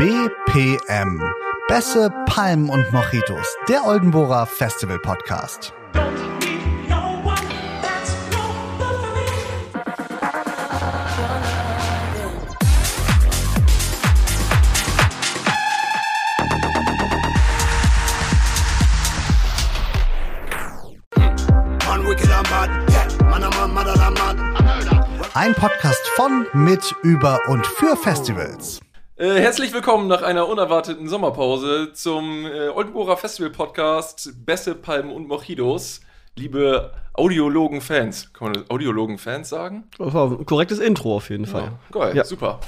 BPM. Bässe, Palmen und Mojitos. Der Oldenburger Festival Podcast. Ein Podcast von, mit, über und für Festivals. Äh, herzlich willkommen nach einer unerwarteten Sommerpause zum äh, Oldenburger Festival Podcast Bässe, Palmen und Mojitos. Liebe Audiologen-Fans. Kann man Audiologen-Fans sagen? Das war ein korrektes Intro auf jeden Fall. Ja, geil, Ja. super.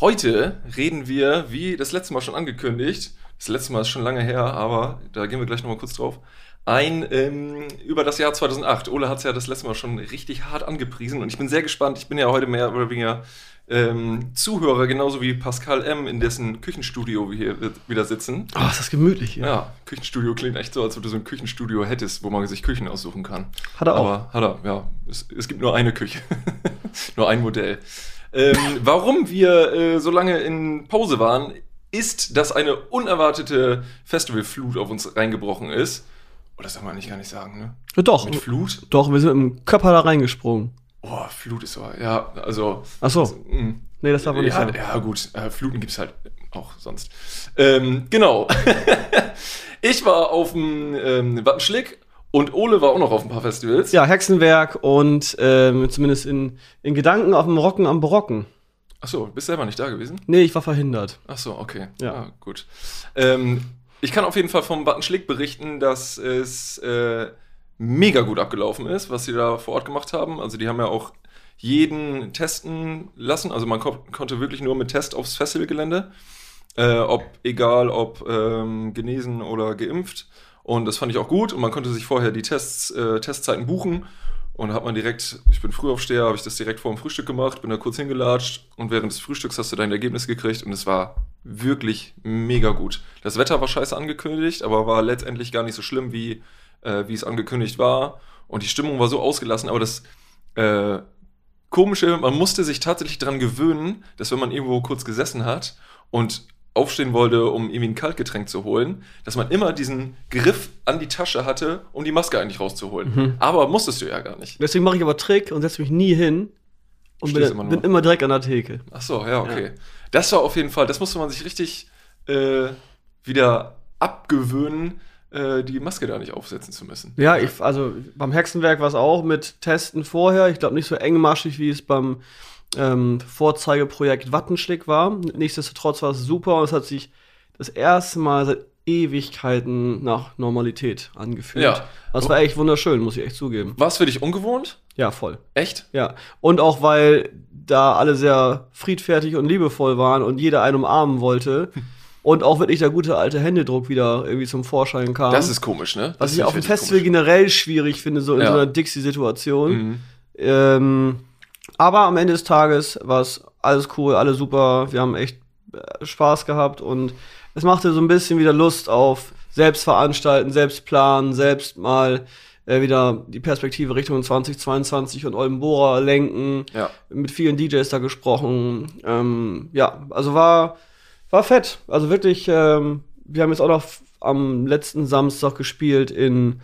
Heute reden wir, wie das letzte Mal schon angekündigt, das letzte Mal ist schon lange her, aber da gehen wir gleich nochmal kurz drauf, ein ähm, über das Jahr 2008. Ole hat es ja das letzte Mal schon richtig hart angepriesen und ich bin sehr gespannt. Ich bin ja heute mehr oder weniger ähm, Zuhörer, genauso wie Pascal M., in dessen Küchenstudio wir hier wieder sitzen. Oh, ist das gemütlich hier. Ja, Küchenstudio klingt echt so, als ob du so ein Küchenstudio hättest, wo man sich Küchen aussuchen kann. Hat er auch. Aber hat er, ja. Es, es gibt nur eine Küche. nur ein Modell. Ähm, warum wir äh, so lange in Pause waren, ist, dass eine unerwartete Festivalflut auf uns reingebrochen ist. Oh, das darf man eigentlich gar nicht sagen, ne? Ja, doch, Mit Flut? doch, wir sind mit dem Körper da reingesprungen. Oh, Flut ist so, ja, also. Ach so. Also. Nee, das darf man nicht ja, sagen. ja, gut, äh, Fluten gibt's halt auch sonst. Ähm, genau. ich war auf dem ähm, Wattenschlick und Ole war auch noch auf ein paar Festivals. Ja, Hexenwerk und ähm, zumindest in, in Gedanken auf dem Rocken am Brocken. Achso, bist selber nicht da gewesen? Nee, ich war verhindert. Achso, okay. Ja. Ah, gut. Ähm, ich kann auf jeden Fall vom Wattenschlick berichten, dass es äh, mega gut abgelaufen ist, was sie da vor Ort gemacht haben. Also die haben ja auch jeden testen lassen. Also man ko konnte wirklich nur mit Test aufs Festivalgelände. Äh, ob egal ob ähm, genesen oder geimpft. Und das fand ich auch gut. Und man konnte sich vorher die Tests, äh, Testzeiten buchen. Und hat man direkt, ich bin Frühaufsteher, habe ich das direkt vor dem Frühstück gemacht, bin da kurz hingelatscht und während des Frühstücks hast du dein Ergebnis gekriegt und es war wirklich mega gut. Das Wetter war scheiße angekündigt, aber war letztendlich gar nicht so schlimm, wie, äh, wie es angekündigt war. Und die Stimmung war so ausgelassen, aber das äh, Komische, man musste sich tatsächlich daran gewöhnen, dass wenn man irgendwo kurz gesessen hat und aufstehen wollte, um irgendwie ein Kaltgetränk zu holen, dass man immer diesen Griff an die Tasche hatte, um die Maske eigentlich rauszuholen. Mhm. Aber musstest du ja gar nicht. Deswegen mache ich aber Trick und setze mich nie hin und bin, immer bin immer direkt an der Theke. Ach so, ja, okay. Das war auf jeden Fall, das musste man sich richtig äh, wieder abgewöhnen, äh, die Maske da nicht aufsetzen zu müssen. Ja, ich, also beim Hexenwerk war es auch mit Testen vorher. Ich glaube nicht so engmaschig, wie es beim ähm, Vorzeigeprojekt Wattenschlick war. Nichtsdestotrotz war es super und es hat sich das erste Mal seit Ewigkeiten nach Normalität angefühlt. Ja. Das war echt wunderschön, muss ich echt zugeben. War es für dich ungewohnt? Ja, voll. Echt? Ja. Und auch weil da alle sehr friedfertig und liebevoll waren und jeder einen umarmen wollte. Und auch wirklich der gute alte Händedruck wieder irgendwie zum Vorschein kam. Das ist komisch, ne? Was Das ich auf dem Festival komisch. generell schwierig finde, so in Ja. so einer Dixie-Situation. Mhm. Ähm, aber am Ende des Tages war es alles cool, alle super. Wir haben echt äh, Spaß gehabt und es machte so ein bisschen wieder Lust auf selbst veranstalten, selbst planen, selbst mal äh, wieder die Perspektive Richtung 2022 und Oldenbora lenken. Ja. Mit vielen DJs da gesprochen. Ähm, ja, also war, war fett. Also wirklich, ähm, wir haben jetzt auch noch am letzten Samstag gespielt in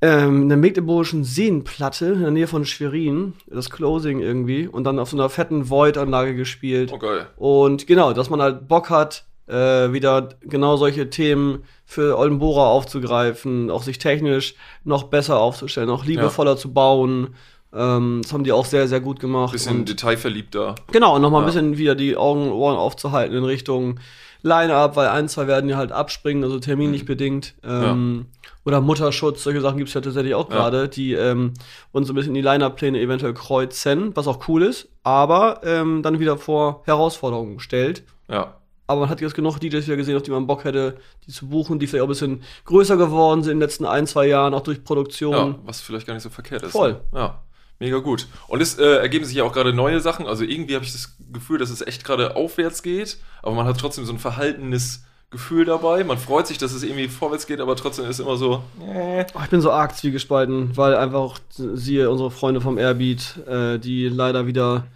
ähm, einer mecklenburgischen Seenplatte in der Nähe von Schwerin, das Closing irgendwie, und dann auf so einer fetten Void-Anlage gespielt. Oh geil. Und genau, dass man halt Bock hat, äh, wieder genau solche Themen für Oldenbora aufzugreifen, auch sich technisch noch besser aufzustellen, noch liebevoller zu bauen. Ähm, das haben die auch sehr, sehr gut gemacht. Bisschen und detailverliebter. Genau, und nochmal Ja. ein bisschen wieder die Augen und Ohren aufzuhalten in Richtung Line-Up, weil ein, zwei werden ja halt abspringen, also terminlich Mhm. bedingt. Ähm, Oder Mutterschutz, solche Sachen gibt es ja tatsächlich auch Ja. gerade, die ähm, uns so ein bisschen die Line-Up-Pläne eventuell kreuzen, was auch cool ist, aber ähm, dann wieder vor Herausforderungen stellt. Ja. Aber man hat jetzt genug DJs wieder gesehen, auf die man Bock hätte, die zu buchen, die vielleicht auch ein bisschen größer geworden sind in den letzten ein, zwei Jahren, auch durch Produktion. ja, was vielleicht gar nicht so verkehrt ist. Voll. Ne? Ja. Mega gut. Und es äh, ergeben sich ja auch gerade neue Sachen. Also irgendwie habe ich das Gefühl, dass es echt gerade aufwärts geht, aber man hat trotzdem so ein verhaltenes Gefühl dabei. Man freut sich, dass es irgendwie vorwärts geht, aber trotzdem ist immer so. Äh. Oh, ich bin so arg zwiegespalten, weil einfach, siehe unsere Freunde vom Airbeat, äh, die leider wieder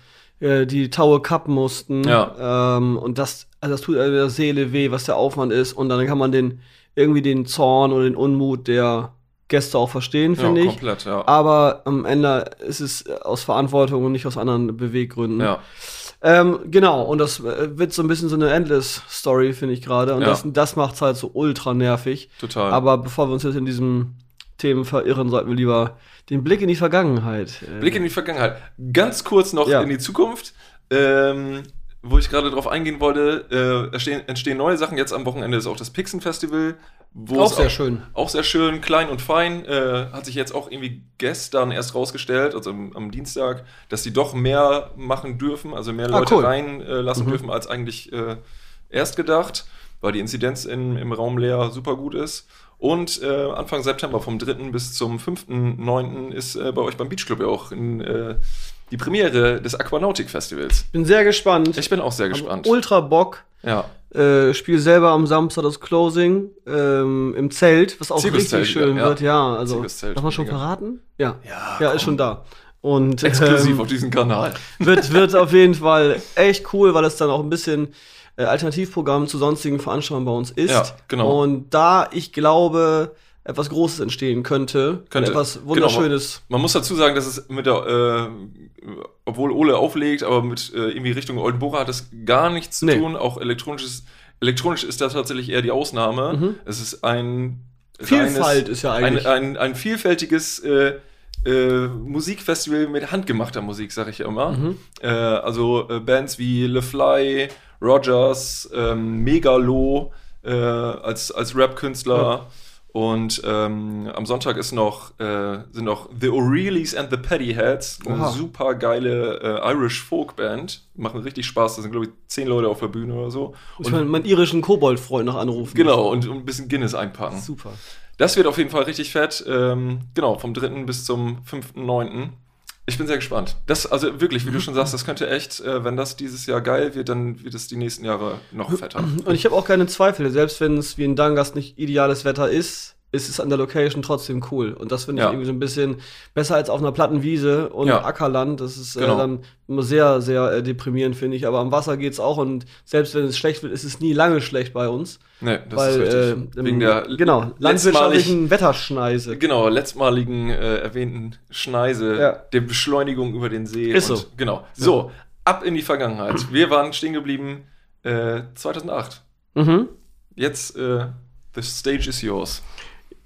äh, die Taue kappen mussten. Ja. Ähm, und das, also das tut der Seele weh, was der Aufwand ist. Und dann kann man den irgendwie den Zorn oder den Unmut der Gäste auch verstehen, finde ja, ich. komplett, ja. Aber am Ende ist es aus Verantwortung und nicht aus anderen Beweggründen. ja. Ähm, genau, und das äh, wird so ein bisschen so eine Endless-Story, finde ich gerade. Und Ja. das, das macht es halt so ultra nervig. Total. Aber bevor wir uns jetzt in diesen Themen verirren, sollten wir lieber den Blick in die Vergangenheit. Äh, Blick in die Vergangenheit. Ganz kurz noch Ja. in die Zukunft. Ähm, wo ich gerade drauf eingehen wollte, äh, entstehen, entstehen neue Sachen. Jetzt am Wochenende ist auch das Pixen Festival. Wo auch sehr schön. Auch sehr schön, klein und fein. Äh, hat sich jetzt auch irgendwie gestern erst rausgestellt, also am, am Dienstag, dass die doch mehr machen dürfen, also mehr Ah, Leute cool. reinlassen äh, Mhm. dürfen, als eigentlich äh, erst gedacht, weil die Inzidenz in, im Raum leer super gut ist. Und äh, Anfang September, vom 3. bis zum 5.9. ist äh, bei euch beim Beach Club ja auch in, äh, die Premiere des Aquanautic Festivals. Bin sehr gespannt. Ich bin auch sehr Hab gespannt. Ultra Bock. Ja, Äh, spiel selber am Samstag das Closing ähm, im Zelt, was auch richtig schön ja, wird. Ja, also darf man schon verraten? Ja, Ja, ja, ist schon da. Und exklusiv ähm, auf diesem Kanal. wird, wird auf jeden Fall echt cool, weil es dann auch ein bisschen äh, Alternativprogramm zu sonstigen Veranstaltungen bei uns ist. Ja, genau. Und da ich glaube, etwas Großes entstehen könnte, Könnte. etwas Genau. Wunderschönes. Man muss dazu sagen, dass es mit der, äh, obwohl Ole auflegt, aber mit äh, irgendwie Richtung Oldenburg hat es gar nichts zu Nee. tun. Auch elektronisches, elektronisch ist da tatsächlich eher die Ausnahme. Mhm. Es ist ein Vielfalt reines- ist ja ein, eigentlich. ein, ein vielfältiges äh, äh, Musikfestival mit handgemachter Musik, sag ich ja immer. Mhm. Äh, also äh, Bands wie Le Fly, Rogers, ähm, Megalo äh, als, als Rap-Künstler. Und ähm, am Sonntag ist noch, äh, sind noch The O'Reillys and the Paddyheads, eine Oha. super geile äh, Irish Folk-Band. Machen richtig Spaß. Da sind, glaube ich, zehn Leute auf der Bühne oder so. Muss ich meinen, meinen irischen Kobold-Freund noch anrufen. Genau, und, und ein bisschen Guinness einpacken. Super. Das wird auf jeden Fall richtig fett. Ähm, genau, vom 3. bis zum 5.9. Ich bin sehr gespannt. Das, also wirklich, wie du schon sagst, das könnte echt, äh, wenn das dieses Jahr geil wird, dann wird es die nächsten Jahre noch fetter. Und ich habe auch keine Zweifel, selbst wenn es wie in Dangas nicht ideales Wetter ist, ist es an der Location trotzdem cool. Und das finde ich Ja. irgendwie so ein bisschen besser als auf einer platten Wiese und Ja. Ackerland. Das ist Genau. äh, dann immer sehr, sehr äh, deprimierend, finde ich. Aber am Wasser geht's auch und selbst wenn es schlecht wird, ist es nie lange schlecht bei uns. Nee, das weil, ist äh, richtig. im- Wegen der genau, landwirtschaftlichen Wetterschneise. genau, letztmaligen äh, erwähnten Schneise Ja. der Beschleunigung über den See. Ist und, so. Genau. So, ab in die Vergangenheit. Wir waren stehen geblieben äh, 2008. Mhm. Jetzt, äh, the stage is yours.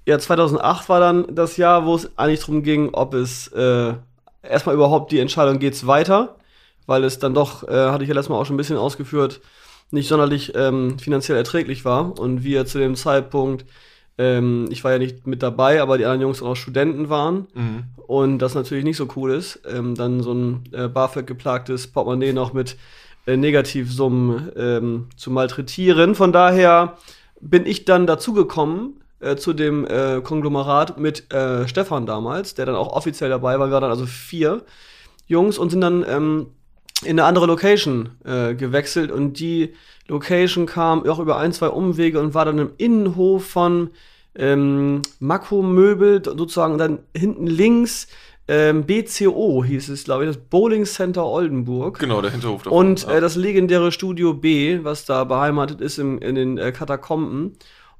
Ja, 2008 war dann das Jahr, wo es eigentlich darum ging, ob es äh, erstmal überhaupt die Entscheidung geht's weiter, weil es dann doch, äh, hatte ich ja letztes Mal auch schon ein bisschen ausgeführt, nicht sonderlich ähm, finanziell erträglich war und wir zu dem Zeitpunkt, ähm, ich war ja nicht mit dabei, aber die anderen Jungs auch Studenten waren Mhm. und das natürlich nicht so cool ist, ähm, dann so ein äh, BAföG geplagtes Portemonnaie noch mit äh, Negativsummen ähm, zu malträtieren. Von daher bin ich dann dazugekommen äh, zu dem äh, Konglomerat mit äh, Stefan damals, der dann auch offiziell dabei war. Wir waren dann also vier Jungs und sind dann ähm, in eine andere Location äh, gewechselt und die Location kam auch über ein, zwei Umwege und war dann im Innenhof von ähm, Mako Möbel, sozusagen dann hinten links ähm, BCO hieß es, glaube ich, das Bowling Center Oldenburg. Genau, der Hinterhof davon. Und äh, das legendäre Studio B, was da beheimatet ist im, in den äh, Katakomben.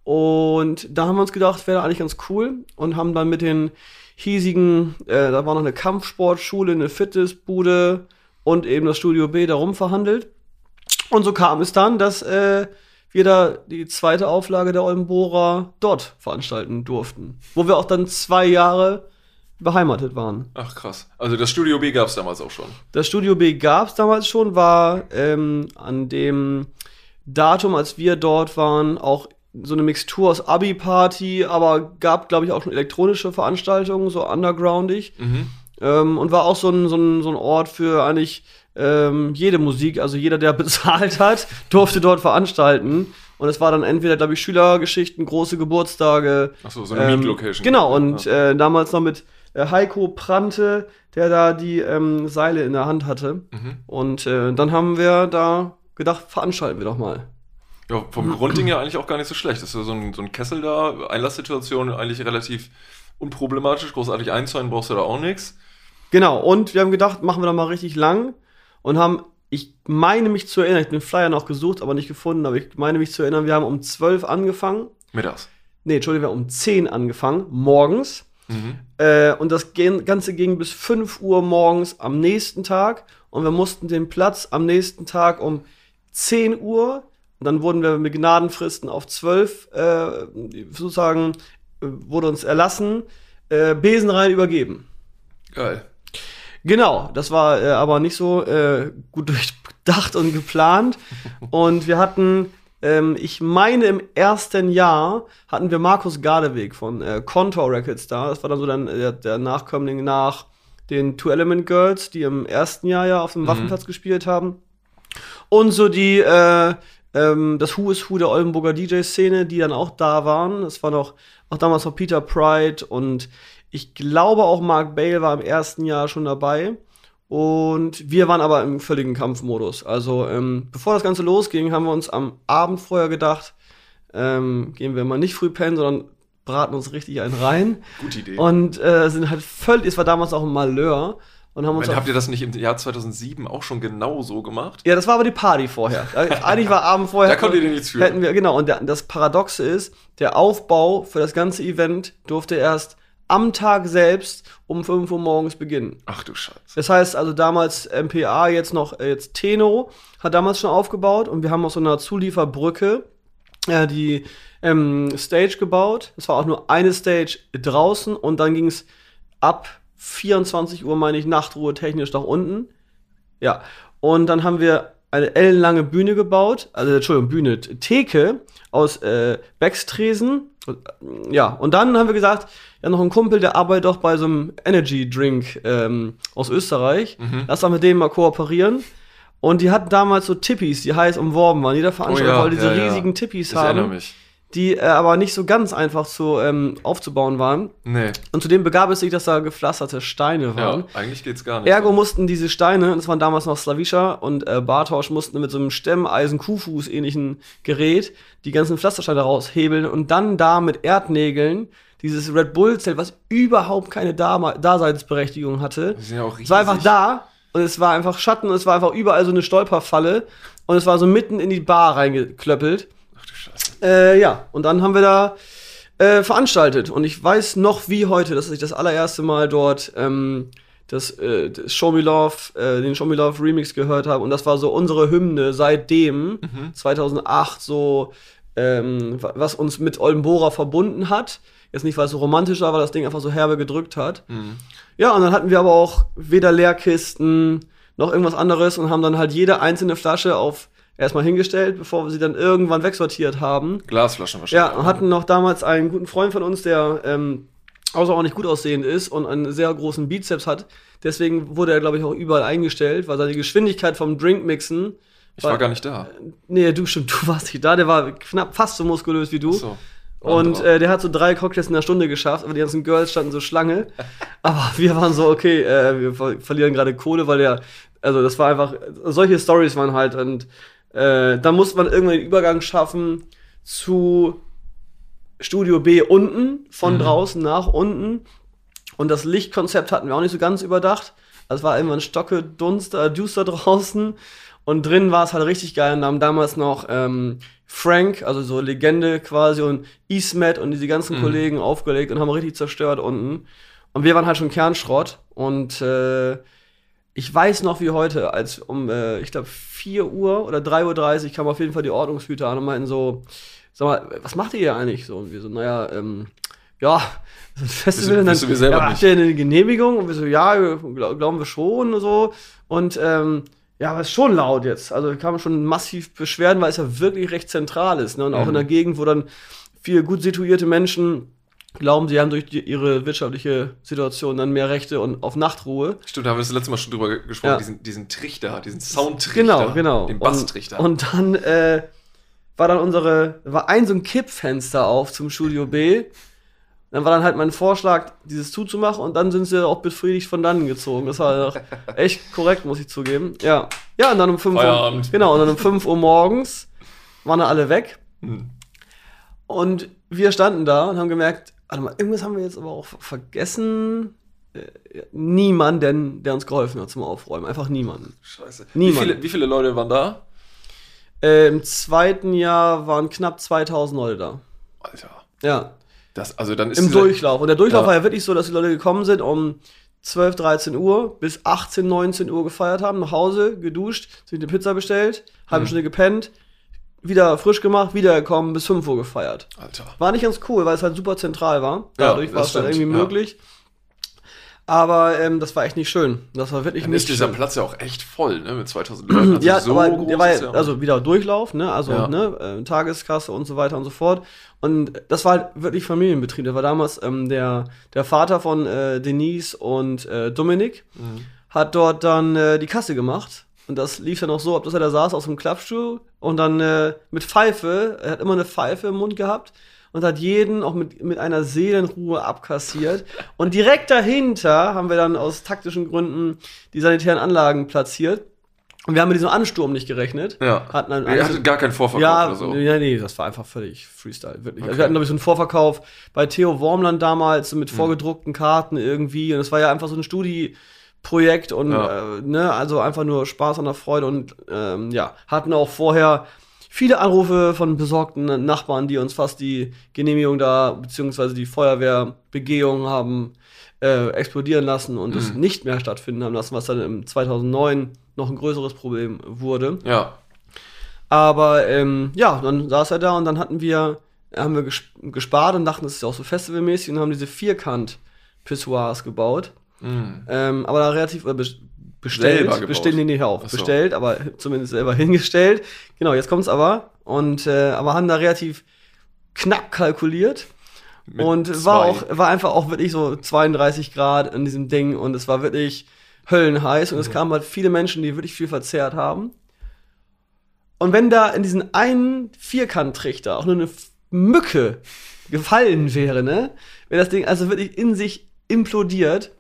Und da haben wir uns gedacht, wäre eigentlich ganz cool und haben dann mit den hiesigen, äh, da war noch eine Kampfsportschule, eine Fitnessbude und eben das Studio B darum verhandelt. Und so kam es dann, dass äh, wir da die zweite Auflage der Oldenbohrer dort veranstalten durften. Wo wir auch dann zwei Jahre beheimatet waren. Ach krass. Also das Studio B gab es damals auch schon. Das Studio B gab es damals schon, war ähm, an dem Datum, als wir dort waren, auch so eine Mixtur aus Abi-Party, aber gab, glaube ich, auch schon elektronische Veranstaltungen, so undergroundig. Mhm. Ähm, und war auch so ein, so, ein, so ein Ort für eigentlich ähm, jede Musik. Also jeder, der bezahlt hat, durfte dort veranstalten. Und es war dann entweder, glaube ich, Schülergeschichten, große Geburtstage, Achso, so eine ähm, Meet-Location. Genau, und Ja. äh, damals noch mit äh, Heiko Prante, der da die ähm, Seile in der Hand hatte. Mhm. Und äh, dann haben wir da gedacht, veranstalten wir doch mal. Ja, vom Grundding ja eigentlich auch gar nicht so schlecht. Das ist ja so ein, so ein Kessel da, Einlasssituation eigentlich relativ unproblematisch. Großartig einzäunen brauchst du da auch nichts. Genau, und wir haben gedacht, machen wir doch mal richtig lang. und haben, ich meine mich zu erinnern, ich habe den Flyer noch gesucht, aber nicht gefunden, aber ich meine mich zu erinnern, wir haben um 12 angefangen. Mittags. Nee, Entschuldigung, wir haben um 10 angefangen, morgens. Mhm. Äh, und das Ganze ging bis 5 Uhr morgens am nächsten Tag. Und wir mussten den Platz am nächsten Tag um 10 Uhr. Und dann wurden wir mit Gnadenfristen auf 12, äh, sozusagen, äh, wurde uns erlassen, äh, besenrein übergeben. Geil. Genau, das war äh, aber nicht so äh, gut durchdacht und geplant. Und wir hatten, ähm, ich meine, im ersten Jahr hatten wir Markus Gardeweg von äh, Contour Records da. Das war dann so dann äh, der Nachkömmling nach den Two Element Girls, die im ersten Jahr ja auf dem Waffenplatz gespielt haben. Und so die, äh, ähm, das Who is Who der Oldenburger DJ-Szene, die dann auch da waren. Das war noch, auch damals noch Peter Pride und ich glaube auch Mark Bale war im ersten Jahr schon dabei. Und wir waren aber im völligen Kampfmodus. Also, ähm, bevor das Ganze losging, haben wir uns am Abend vorher gedacht, ähm, gehen wir mal nicht früh pennen, sondern braten uns richtig einen rein. Gute Idee. Und äh, sind halt völlig, es war damals auch ein Malheur. Und haben uns Meine, habt ihr das nicht im Jahr 2007 auch schon genau so gemacht? ja, das war aber die Party vorher. Eigentlich war Abend vorher. Da konntet ihr nichts für. Hätten wir, genau. Und der, das Paradoxe ist, der Aufbau für das ganze Event durfte erst am Tag selbst um 5 Uhr morgens beginnen. Ach du Scheiße. Das heißt also damals MPA, jetzt noch äh, jetzt Teno, hat damals schon aufgebaut und wir haben auf so einer Zulieferbrücke äh, die ähm, Stage gebaut. Es war auch nur eine Stage draußen und dann ging es ab 24 Uhr, meine ich, Nachtruhe technisch nach unten. Ja. Und dann haben wir eine ellenlange Bühne gebaut, also Entschuldigung, Bühne, Theke aus äh, Backstresen. Ja, und dann haben wir gesagt, ja, noch ein Kumpel, der arbeitet doch bei so einem Energy Drink ähm, aus Österreich. Lass doch mit dem mal kooperieren. Und die hatten damals so Tippis, die heiß umworben waren. Jeder Veranstalter Oh ja, wollte diese ja, ja. riesigen Tippis Ich erinnere haben, mich. Die äh, aber nicht so ganz einfach zu ähm, aufzubauen waren. Nee. Und zudem begab es sich, dass da gepflasterte Steine waren. Ja, eigentlich geht's gar nicht. Ergo so. mussten diese Steine, das waren damals noch Slavischer und äh, Bartosch, mussten mit so einem Stemmeisen Kuhfuß ähnlichen Gerät die ganzen Pflastersteine raushebeln und dann da mit Erdnägeln dieses Red Bull Zelt, was überhaupt keine Dama Daseinsberechtigung hatte, Die sind ja auch riesig. es war einfach da und es war einfach Schatten und es war einfach überall so eine Stolperfalle und es war so mitten in die Bar reingeklöppelt. Scheiße. Äh, ja, und dann haben wir da äh, veranstaltet. Und ich weiß noch wie heute, dass ich das allererste Mal dort ähm, das, äh, das Show Me Love, äh, den Show Me Love Remix gehört habe. Und das war so unsere Hymne seitdem, 2008, so, ähm, wa- was uns mit Oldenbora verbunden hat. Jetzt nicht, weil es so romantisch war, weil das Ding einfach so herbe gedrückt hat. Ja, und dann hatten wir aber auch weder Leerkisten noch irgendwas anderes und haben dann halt jede einzelne Flasche auf erstmal hingestellt, bevor wir sie dann irgendwann wegsortiert haben. Glasflaschen Ja, wahrscheinlich. und hatten noch damals einen guten Freund von uns, der ähm, außerordentlich gut aussehend ist und einen sehr großen Bizeps hat. Deswegen wurde er, glaube ich, auch überall eingestellt, weil seine Geschwindigkeit vom Drinkmixen. Ich war gar nicht da. Nee, du stimmt, du warst nicht da. Der war knapp fast so muskulös wie du. Ach so. Und äh, der hat so drei Cocktails in der Stunde geschafft, aber die ganzen Girls standen so Schlange. aber wir waren so, okay, äh, wir ver verlieren gerade Kohle, weil der, also das war einfach, solche Stories waren halt und äh, da musste man irgendwann den Übergang schaffen zu Studio B unten, von draußen nach unten. Und das Lichtkonzept hatten wir auch nicht so ganz überdacht. Also es war irgendwann Stocke, Dunst, äh, Duster draußen. Und drin war es halt richtig geil. Und da haben damals noch ähm, Frank, also so Legende quasi, und Ismet und diese ganzen Kollegen aufgelegt und haben richtig zerstört unten. Und wir waren halt schon Kernschrott. Und äh, ich weiß noch wie heute, als um, äh, ich glaube, 4 Uhr oder 3.30 Uhr kam auf jeden Fall die Ordnungshüter an und meinten so, sag mal, was macht ihr hier eigentlich so? Und wir so, naja, ähm, ja, das Festival. Wissen- wissen wir selber ja, nicht. habt ihr eine Genehmigung? Und wir so, ja, glaub, glauben wir schon und so. Und ähm, ja, aber es ist schon laut jetzt. Also kamen schon massiv Beschwerden, weil es ja wirklich recht zentral ist. Ne? Und auch Mhm. in der Gegend, wo dann viele gut situierte Menschen glauben, sie haben durch die, ihre wirtschaftliche Situation dann mehr Rechte und auf Nachtruhe. Stimmt, da haben wir das letzte Mal schon drüber ge- gesprochen, Ja. diesen, diesen Trichter, diesen Soundtrichter. Genau, genau. Den Basstrichter. Und, und dann äh, war dann unsere, war ein so ein Kippfenster auf zum Studio B. Dann war dann halt mein Vorschlag, dieses zuzumachen und dann sind sie auch befriedigt von dannen gezogen. Das war echt korrekt, muss ich zugeben. Ja. Ja, und dann um 5 Uhr. Genau, und dann um 5 Uhr morgens waren dann alle weg. Hm. Und wir standen da und haben gemerkt, warte mal, irgendwas haben wir jetzt aber auch vergessen. äh, niemanden, der uns geholfen hat zum Aufräumen. Einfach niemanden. Scheiße. Niemand. Wie viele, wie viele Leute waren da? Äh, Im zweiten Jahr waren knapp 2000 Leute da. Alter. Ja, Das, also dann ist im Durchlauf. Und der Durchlauf Ja. war ja wirklich so, dass die Leute gekommen sind um 12, 13 Uhr bis 18, 19 Uhr gefeiert haben, nach Hause, geduscht, sich eine Pizza bestellt, halbe Mhm. Stunde gepennt, wieder frisch gemacht, wiedergekommen, bis 5 Uhr gefeiert. Alter. War nicht ganz cool, weil es halt super zentral war. Ja, Dadurch war das es dann irgendwie ja. möglich. Aber ähm, das war echt nicht schön. Das war wirklich Dann nicht ist dieser schön. Platz ja auch echt voll, ne? Mit 2000 Leuten. Also ja, so aber der war ja, ja- also wieder Durchlauf, ne? Also Ja. ne, äh, Tageskasse und so weiter und so fort. Und das war halt wirklich Familienbetrieb. Das war damals ähm, der, der Vater von äh, Denise und äh, Dominik, Mhm. hat dort dann äh, die Kasse gemacht. Und das lief dann auch so, ab dass er da saß aus dem Klappstuhl und dann äh, mit Pfeife, er hat immer eine Pfeife im Mund gehabt und hat jeden auch mit, mit einer Seelenruhe abkassiert. Und direkt dahinter haben wir dann aus taktischen Gründen die sanitären Anlagen platziert. Und wir haben mit diesem Ansturm nicht gerechnet. Ja. Hatten dann Ihr hattet gar keinen Vorverkauf ja, oder so. ja, nee, das war einfach völlig Freestyle, wirklich. Also Okay. wir hatten, glaube ich, so einen Vorverkauf bei Theo Wormland damals mit vorgedruckten Karten irgendwie. Und es war ja einfach so ein Studi-Projekt und Ja. äh, ne, also einfach nur Spaß an der Freude und ähm, ja, hatten auch vorher viele Anrufe von besorgten Nachbarn, die uns fast die Genehmigung da, beziehungsweise die Feuerwehrbegehung haben äh, explodieren lassen und es Mhm. nicht mehr stattfinden haben lassen, was dann im 2009 noch ein größeres Problem wurde. Ja. Aber ähm, ja, dann saß er da und dann hatten wir, haben wir ges gespart und dachten, das ist ja auch so festivalmäßig und haben diese Vierkant-Pissoirs gebaut. Mhm. Ähm, aber da relativ äh, bes- bestellt. Bestellt, nee, hör auf. So. Bestellt, aber zumindest selber hingestellt. Genau, jetzt kommt's aber. Und äh, aber haben da relativ knapp kalkuliert. Mit und zwei. war auch, war einfach auch wirklich so 32 Grad in diesem Ding und es war wirklich höllenheiß und es kamen halt viele Menschen, die wirklich viel verzehrt haben. Und wenn da in diesen einen Vierkanttrichter auch nur eine Mücke gefallen wäre, ne, wäre das Ding also wirklich in sich implodiert.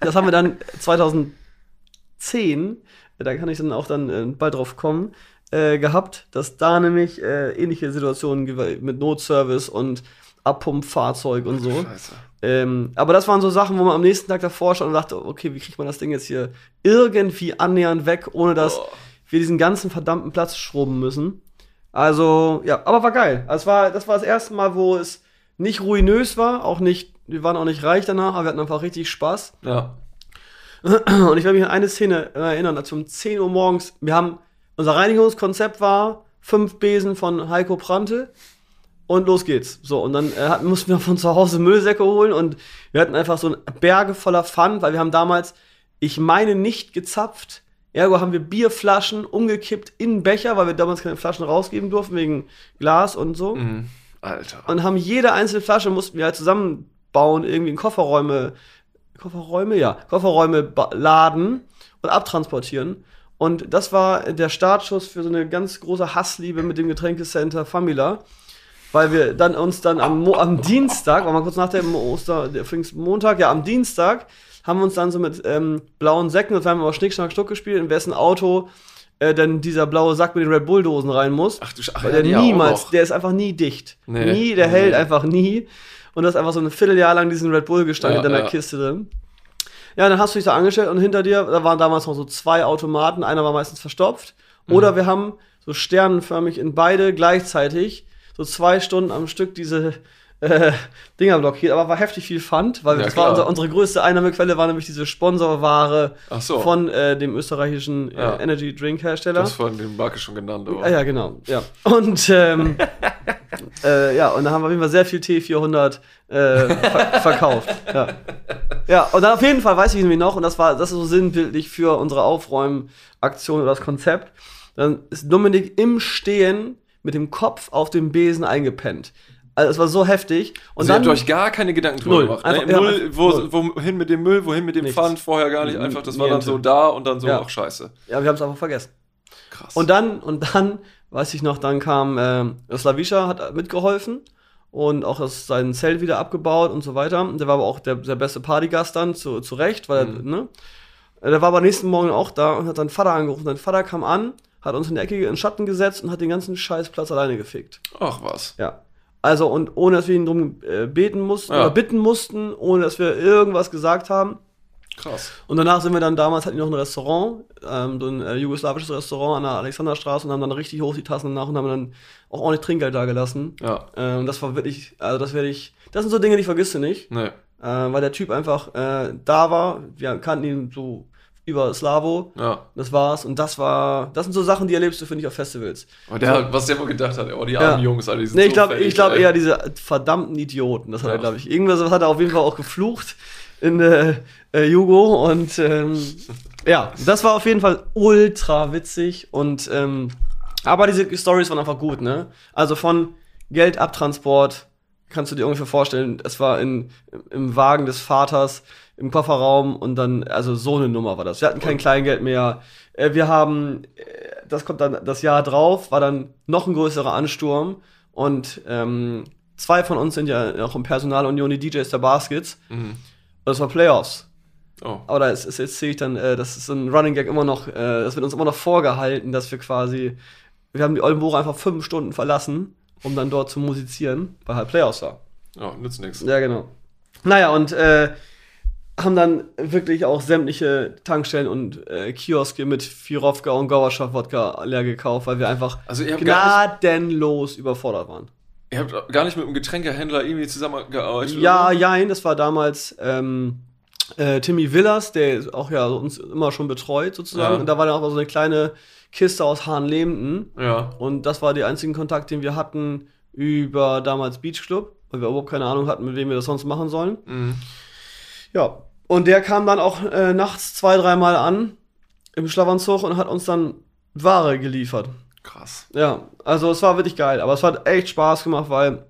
Das haben wir dann 2010, da kann ich dann auch dann äh, bald drauf kommen, äh, gehabt, dass da nämlich äh, ähnliche Situationen mit Notservice und Abpumpfahrzeug und so. Ähm, aber das waren so Sachen, wo man am nächsten Tag davor stand und dachte, okay, wie kriegt man das Ding jetzt hier irgendwie annähernd weg, ohne dass Oh. wir diesen ganzen verdammten Platz schrubben müssen. Also, ja, aber war geil. Also, es war, das war das erste Mal, wo es nicht ruinös war, auch nicht, wir waren auch nicht reich danach, aber wir hatten einfach richtig Spaß. Ja. Und ich will mich an eine Szene erinnern, als wir um 10 Uhr morgens, wir haben, unser Reinigungskonzept war fünf Besen von Heiko Prante und los geht's. So, und dann äh, mussten wir von zu Hause Müllsäcke holen und wir hatten einfach so Berge voller Pfannen, weil wir haben damals, ich meine, nicht gezapft. Ergo haben wir Bierflaschen umgekippt in Becher, weil wir damals keine Flaschen rausgeben durften wegen Glas und so Mhm. Alter. und haben jede einzelne Flasche mussten wir halt zusammenbauen, irgendwie in Kofferräume, Kofferräume, ja, Kofferräume laden und abtransportieren. Und das war der Startschuss für so eine ganz große Hassliebe mit dem Getränkecenter Famila. Weil wir dann uns dann am, Mo am Dienstag, war mal kurz nach dem Oster, der Pfingstmontag, ja, am Dienstag haben wir uns dann so mit ähm, blauen Säcken, und wir haben aber Schnick, Schnack, Schnuck gespielt, in wessen Auto äh, denn dieser blaue Sack mit den Red Bull-Dosen rein muss. Ach du Sch- ach, ja, der auch niemals, der ist einfach nie dicht. Nee. Nie, der Nee. hält einfach nie. Und du hast einfach so ein Vierteljahr lang diesen Red Bull Gestank Ja, in deiner ja. Kiste drin. Ja, dann hast du dich da angestellt und hinter dir, da waren damals noch so zwei Automaten, einer war meistens verstopft. Oder Mhm. wir haben so sternenförmig in beide gleichzeitig so zwei Stunden am Stück diese äh, Dinger blockiert. Aber war heftig viel Pfand, weil Ja, das war klar. unser, unsere größte Einnahmequelle, war nämlich diese Sponsorware so. von äh, dem österreichischen äh, Ja. Energy Drink Hersteller. hast vorhin den Marke schon genannt. Aber. Ah, ja, genau. Ja. Und ähm, äh, ja, und da haben wir auf jeden Fall sehr viel T400 äh, ver verkauft. Ja. ja, und dann auf jeden Fall weiß ich irgendwie noch, und das war das ist so sinnbildlich für unsere Aufräumaktion oder das Konzept. Dann ist Dominik im Stehen mit dem Kopf auf dem Besen eingepennt. Also es war so heftig. Und Und ihr dann habt euch gar keine Gedanken drüber Null. gemacht. Einfach- ne? ja, Null, einfach wo, null. wohin mit dem Müll, wohin mit dem Nichts. Pfand, vorher gar nicht. Einfach, das war dann so da und dann so, Ja. ach scheiße. ja, wir haben es einfach vergessen. Krass. Und dann, und dann, weiß ich noch, dann kam ähm, Slavisha, hat mitgeholfen und auch das, sein Zelt wieder abgebaut und so weiter. Und Der war aber auch der, der beste Partygast dann, zu, zu Recht, weil, Mhm. er, ne? Der war aber nächsten Morgen auch da und hat seinen Vater angerufen. Sein Vater kam an, hat uns in die Ecke in den Schatten gesetzt und hat den ganzen Scheißplatz alleine gefickt. ach was. Ja. Also, und ohne dass wir ihn drum äh, beten mussten Ja. oder bitten mussten, ohne dass wir irgendwas gesagt haben. Krass. Und danach sind wir dann, damals hatten die noch ein Restaurant, ähm, so ein äh, jugoslawisches Restaurant an der Alexanderstraße und haben dann richtig hoch die Tassen nach und haben dann auch ordentlich Trinkgeld da gelassen. Ja. Ähm, das war wirklich, also das werde ich, das sind so Dinge, die vergisst du nicht, Nee. äh, weil der Typ einfach äh, da war. Wir kannten ihn so über Slavo. Ja. Das war's. Und das war, das sind so Sachen, die erlebst du, finde ich, auf Festivals. Aber der, was der wohl gedacht hat, oh, die Ja. armen Jungs, alle, die sind Nee, ich so glaube ich glaub eher diese verdammten Idioten. Das hat er, Ja. glaube ich. Irgendwas hat er auf jeden Fall auch geflucht in äh, äh, Jugo. Und ähm, ja, das war auf jeden Fall ultra witzig. Und ähm, aber diese Stories waren einfach gut, ne? Also von Geldabtransport kannst du dir ungefähr vorstellen, es war in, im Wagen des Vaters im Kofferraum und dann, also so eine Nummer war das. Wir hatten kein Kleingeld mehr. Äh, wir haben, äh, das kommt dann das Jahr drauf, war dann noch ein größerer Ansturm und ähm, zwei von uns sind ja noch im Personalunion, die DJs der Baskets. Mhm. Das war Playoffs. Oh. Aber da ist, ist jetzt sehe ich dann, äh, das ist ein Running Gag immer noch, äh, das wird uns immer noch vorgehalten, dass wir quasi, wir haben die Oldenburg einfach fünf Stunden verlassen, um dann dort zu musizieren, weil halt Playoffs war. Ja, nützt nichts. Ja, genau. Naja, und äh, haben dann wirklich auch sämtliche Tankstellen und äh, Kioske mit Firovka und Gauerschaft-Wodka leer gekauft, weil wir einfach Also gnadenlos überfordert waren. ihr habt gar nicht mit einem Getränkehändler irgendwie zusammengearbeitet? Ja, jein, das war damals ähm, äh, Timmy Villas, der auch ja uns immer schon betreut sozusagen. Ja. Und da war dann auch so eine kleine Kiste aus Hahnlemden. Ja. Und das war der einzige Kontakt, den wir hatten über damals Beach Club, weil wir überhaupt keine Ahnung hatten, mit wem wir das sonst machen sollen. Mhm. Ja. Und der kam dann auch äh, nachts zwei, dreimal an im Schlafanzug und hat uns dann Ware geliefert. Krass. Ja, also es war wirklich geil. Aber es hat echt Spaß gemacht, weil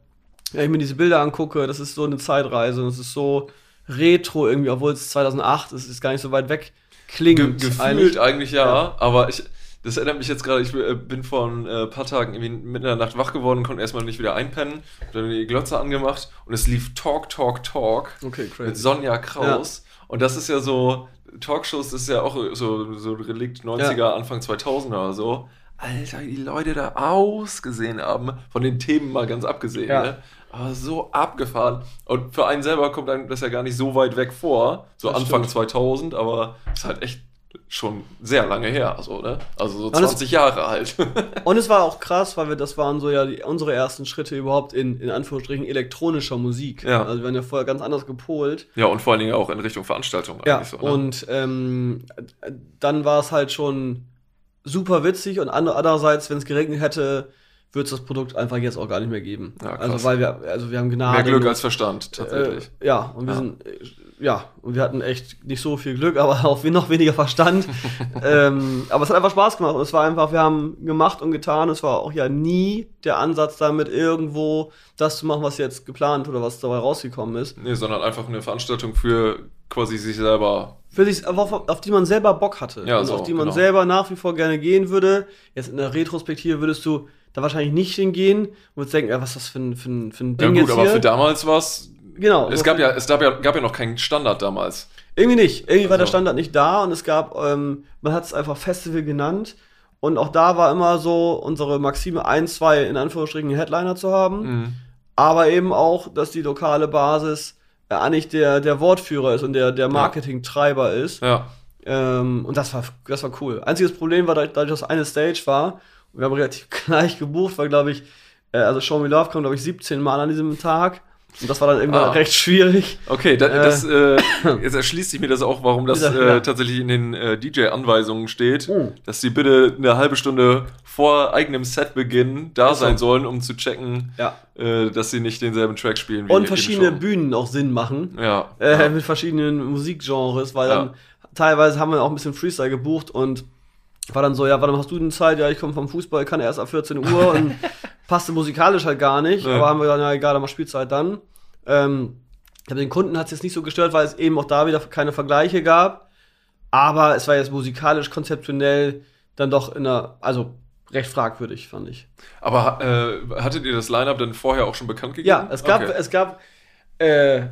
wenn ich mir diese Bilder angucke, das ist so eine Zeitreise und es ist so retro irgendwie, obwohl es 2008 ist, ist gar nicht so weit weg. Klingt Ge gefühlt eigentlich. eigentlich, ja, Ja. aber ich, das erinnert mich jetzt gerade, ich äh, bin vor ein äh, paar Tagen irgendwie mitten in der Nacht wach geworden, konnte erstmal nicht wieder einpennen, dann die Glotze angemacht und es lief Talk, Talk, Talk Okay, mit. Sonja Kraus. Und das ist ja so, Talkshows ist ja auch so, so Relikt 90er, Anfang 2000er oder so. Alter, wie die Leute da ausgesehen haben, von den Themen mal ganz abgesehen, Ja. ne? Aber so abgefahren. Und für einen selber kommt einem das ja gar nicht so weit weg vor, so Das Anfang stimmt. 2000, aber ist halt echt schon sehr lange her, so, ne? Also so Und es- 20 Jahre halt. Und es war auch krass, weil wir, das waren so ja die, unsere ersten Schritte überhaupt in, in Anführungsstrichen elektronischer Musik. Ja. Also wir waren ja vorher ganz anders gepolt. ja, und vor allen Dingen auch in Richtung Veranstaltung Ja, eigentlich so, ne? und ähm, dann war es halt schon super witzig und ander- andererseits, wenn es geregnet hätte, würde es das Produkt einfach jetzt auch gar nicht mehr geben. Ja, also weil wir, also wir haben Gnade. Mehr Glück als Verstand, tatsächlich. Äh, ja, und wir Ja. sind, äh, ja, und wir hatten echt nicht so viel Glück, aber auch noch weniger Verstand. ähm, aber es hat einfach Spaß gemacht und es war einfach, wir haben gemacht und getan. Es war auch ja nie der Ansatz damit, irgendwo das zu machen, was jetzt geplant oder was dabei rausgekommen ist. Nee, sondern einfach eine Veranstaltung für quasi sich selber. Für sich, aber auf, auf die man selber Bock hatte. Ja, und so, auf die man genau. selber nach wie vor gerne gehen würde. Jetzt in der Retrospektive würdest du da wahrscheinlich nicht hingehen und würdest denken, ja, was ist das für ein, für ein, für ein Ja Ding gut, jetzt aber hier? für damals war es. Genau. Es gab ja, es gab ja, gab ja noch keinen Standard damals. Irgendwie nicht. Irgendwie war der Also- Standard nicht da und es gab, ähm, man hat es einfach Festival genannt. Und auch da war immer so unsere Maxime, ein, zwei in Anführungsstrichen Headliner zu haben. Mhm. Aber eben auch, dass die lokale Basis äh, eigentlich der, der Wortführer ist und der, der Marketingtreiber ist. Ja. Ähm, und das war, das war cool. Einziges Problem war, dadurch, dass eine Stage war, und wir haben relativ gleich gebucht, weil, glaube ich, äh, also Show Me Love kam, glaube ich, 17 Mal an diesem Tag. Und das war dann irgendwann Ah. recht schwierig. Okay, da, Äh. das, äh, jetzt erschließt sich mir das auch, warum das äh, tatsächlich in den äh, DJ-Anweisungen steht, Mhm. dass sie bitte eine halbe Stunde vor eigenem Setbeginn da so. sein sollen, um zu checken, Ja. äh, dass sie nicht denselben Track spielen wie Und verschiedene. Bühnen auch Sinn machen. Ja. äh, ja. mit verschiedenen Musikgenres, weil Ja. dann teilweise haben wir auch ein bisschen Freestyle gebucht und war dann so, ja, wann hast du denn Zeit? Ja, ich komme vom Fußball, kann erst ab 14 Uhr und passte musikalisch halt gar nicht, Ja. aber haben wir dann, ja egal, dann mal Spielzeit dann. Ähm, aber den Kunden hat es jetzt nicht so gestört, weil es eben auch da wieder keine Vergleiche gab, aber es war jetzt musikalisch, konzeptionell dann doch in einer, also recht fragwürdig, fand ich. Aber äh, hattet ihr das Line-Up dann vorher auch schon bekannt gegeben? Ja, es gab, Okay. es gab äh,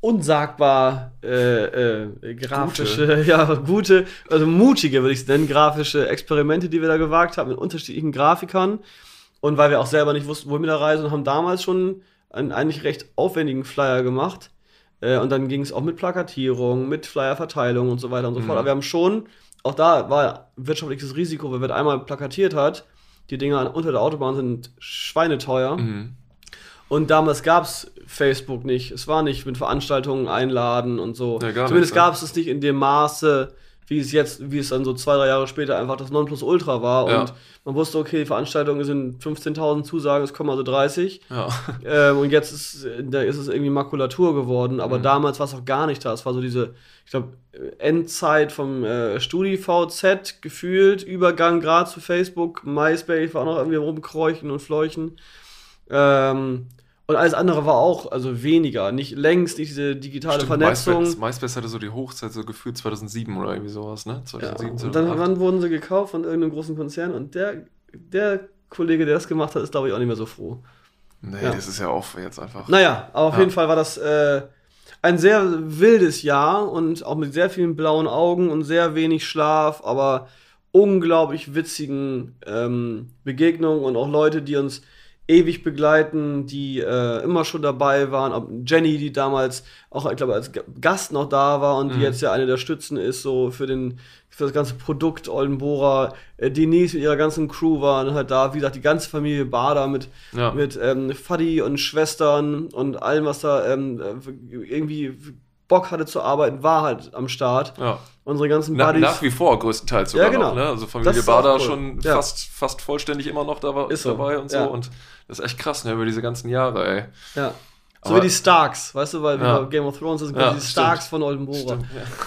unsagbar äh, äh, grafische, ja, gute, also mutige, würde ich es nennen, grafische Experimente, die wir da gewagt haben mit unterschiedlichen Grafikern. Und weil wir auch selber nicht wussten, wohin mit der Reise und haben damals schon einen eigentlich recht aufwendigen Flyer gemacht. Äh, und dann ging es auch mit Plakatierung, mit Flyerverteilung und so weiter und so Mhm. fort. Aber wir haben schon, auch da war wirtschaftliches Risiko, weil wer einmal plakatiert hat, die Dinger unter der Autobahn sind schweineteuer. Mhm. Und damals gab es Facebook nicht. Es war nicht mit Veranstaltungen einladen und so. Ja, Zumindest ne? gab es es nicht in dem Maße, wie es jetzt, wie es dann so zwei, drei Jahre später einfach das Nonplusultra war. Ja. Und man wusste, okay, Veranstaltungen sind 15.000 Zusagen, es kommen also 30. Ja. Ähm, und jetzt ist, da ist es irgendwie Makulatur geworden, aber Mhm. damals war es auch gar nicht da. Es war so diese, ich glaube, Endzeit vom äh, StudiVZ gefühlt, Übergang gerade zu Facebook, MySpace war auch noch irgendwie rumkräuchen und fleuchen. Ähm, und alles andere war auch, also weniger, nicht längst nicht diese digitale Stimmt, Vernetzung. MySpace, MySpace hatte so die Hochzeit so gefühlt 2007 oder irgendwie sowas, ne? Ja, 2007, und dann, 2008. dann wurden sie gekauft von irgendeinem großen Konzern und der, der Kollege, der das gemacht hat, ist, glaube ich, auch nicht mehr so froh. Nee, Ja. das ist ja auch jetzt einfach. Naja, aber auf Ja. jeden Fall war das äh, ein sehr wildes Jahr und auch mit sehr vielen blauen Augen und sehr wenig Schlaf, aber unglaublich witzigen ähm, Begegnungen und auch Leute, die uns ewig begleiten, die äh, immer schon dabei waren. Ob Jenny, die damals auch, ich glaube, als Ga- Gast noch da war und die Mhm. jetzt ja eine der Stützen ist, so für den für das ganze Produkt Oldenbora. Äh, Denise mit ihrer ganzen Crew waren halt da. Wie gesagt, die ganze Familie Bader mit Ja. mit ähm, Faddy und Schwestern und allem, was da ähm, äh, irgendwie Bock hatte zu arbeiten, war halt am Start. ja. Unsere ganzen Na, Buddies. nach wie vor größtenteils sogar Ja, genau. noch, ne? Also Familie Bader cool. schon Ja. fast, fast vollständig immer noch da, Ist so. dabei und so. Ja. Und das ist echt krass, ne? Über diese ganzen Jahre, ey. ja. So Aber- wie die Starks, weißt du, weil wir Ja. Game of Thrones sind Ja, die stimmt. Starks von. Stimmt,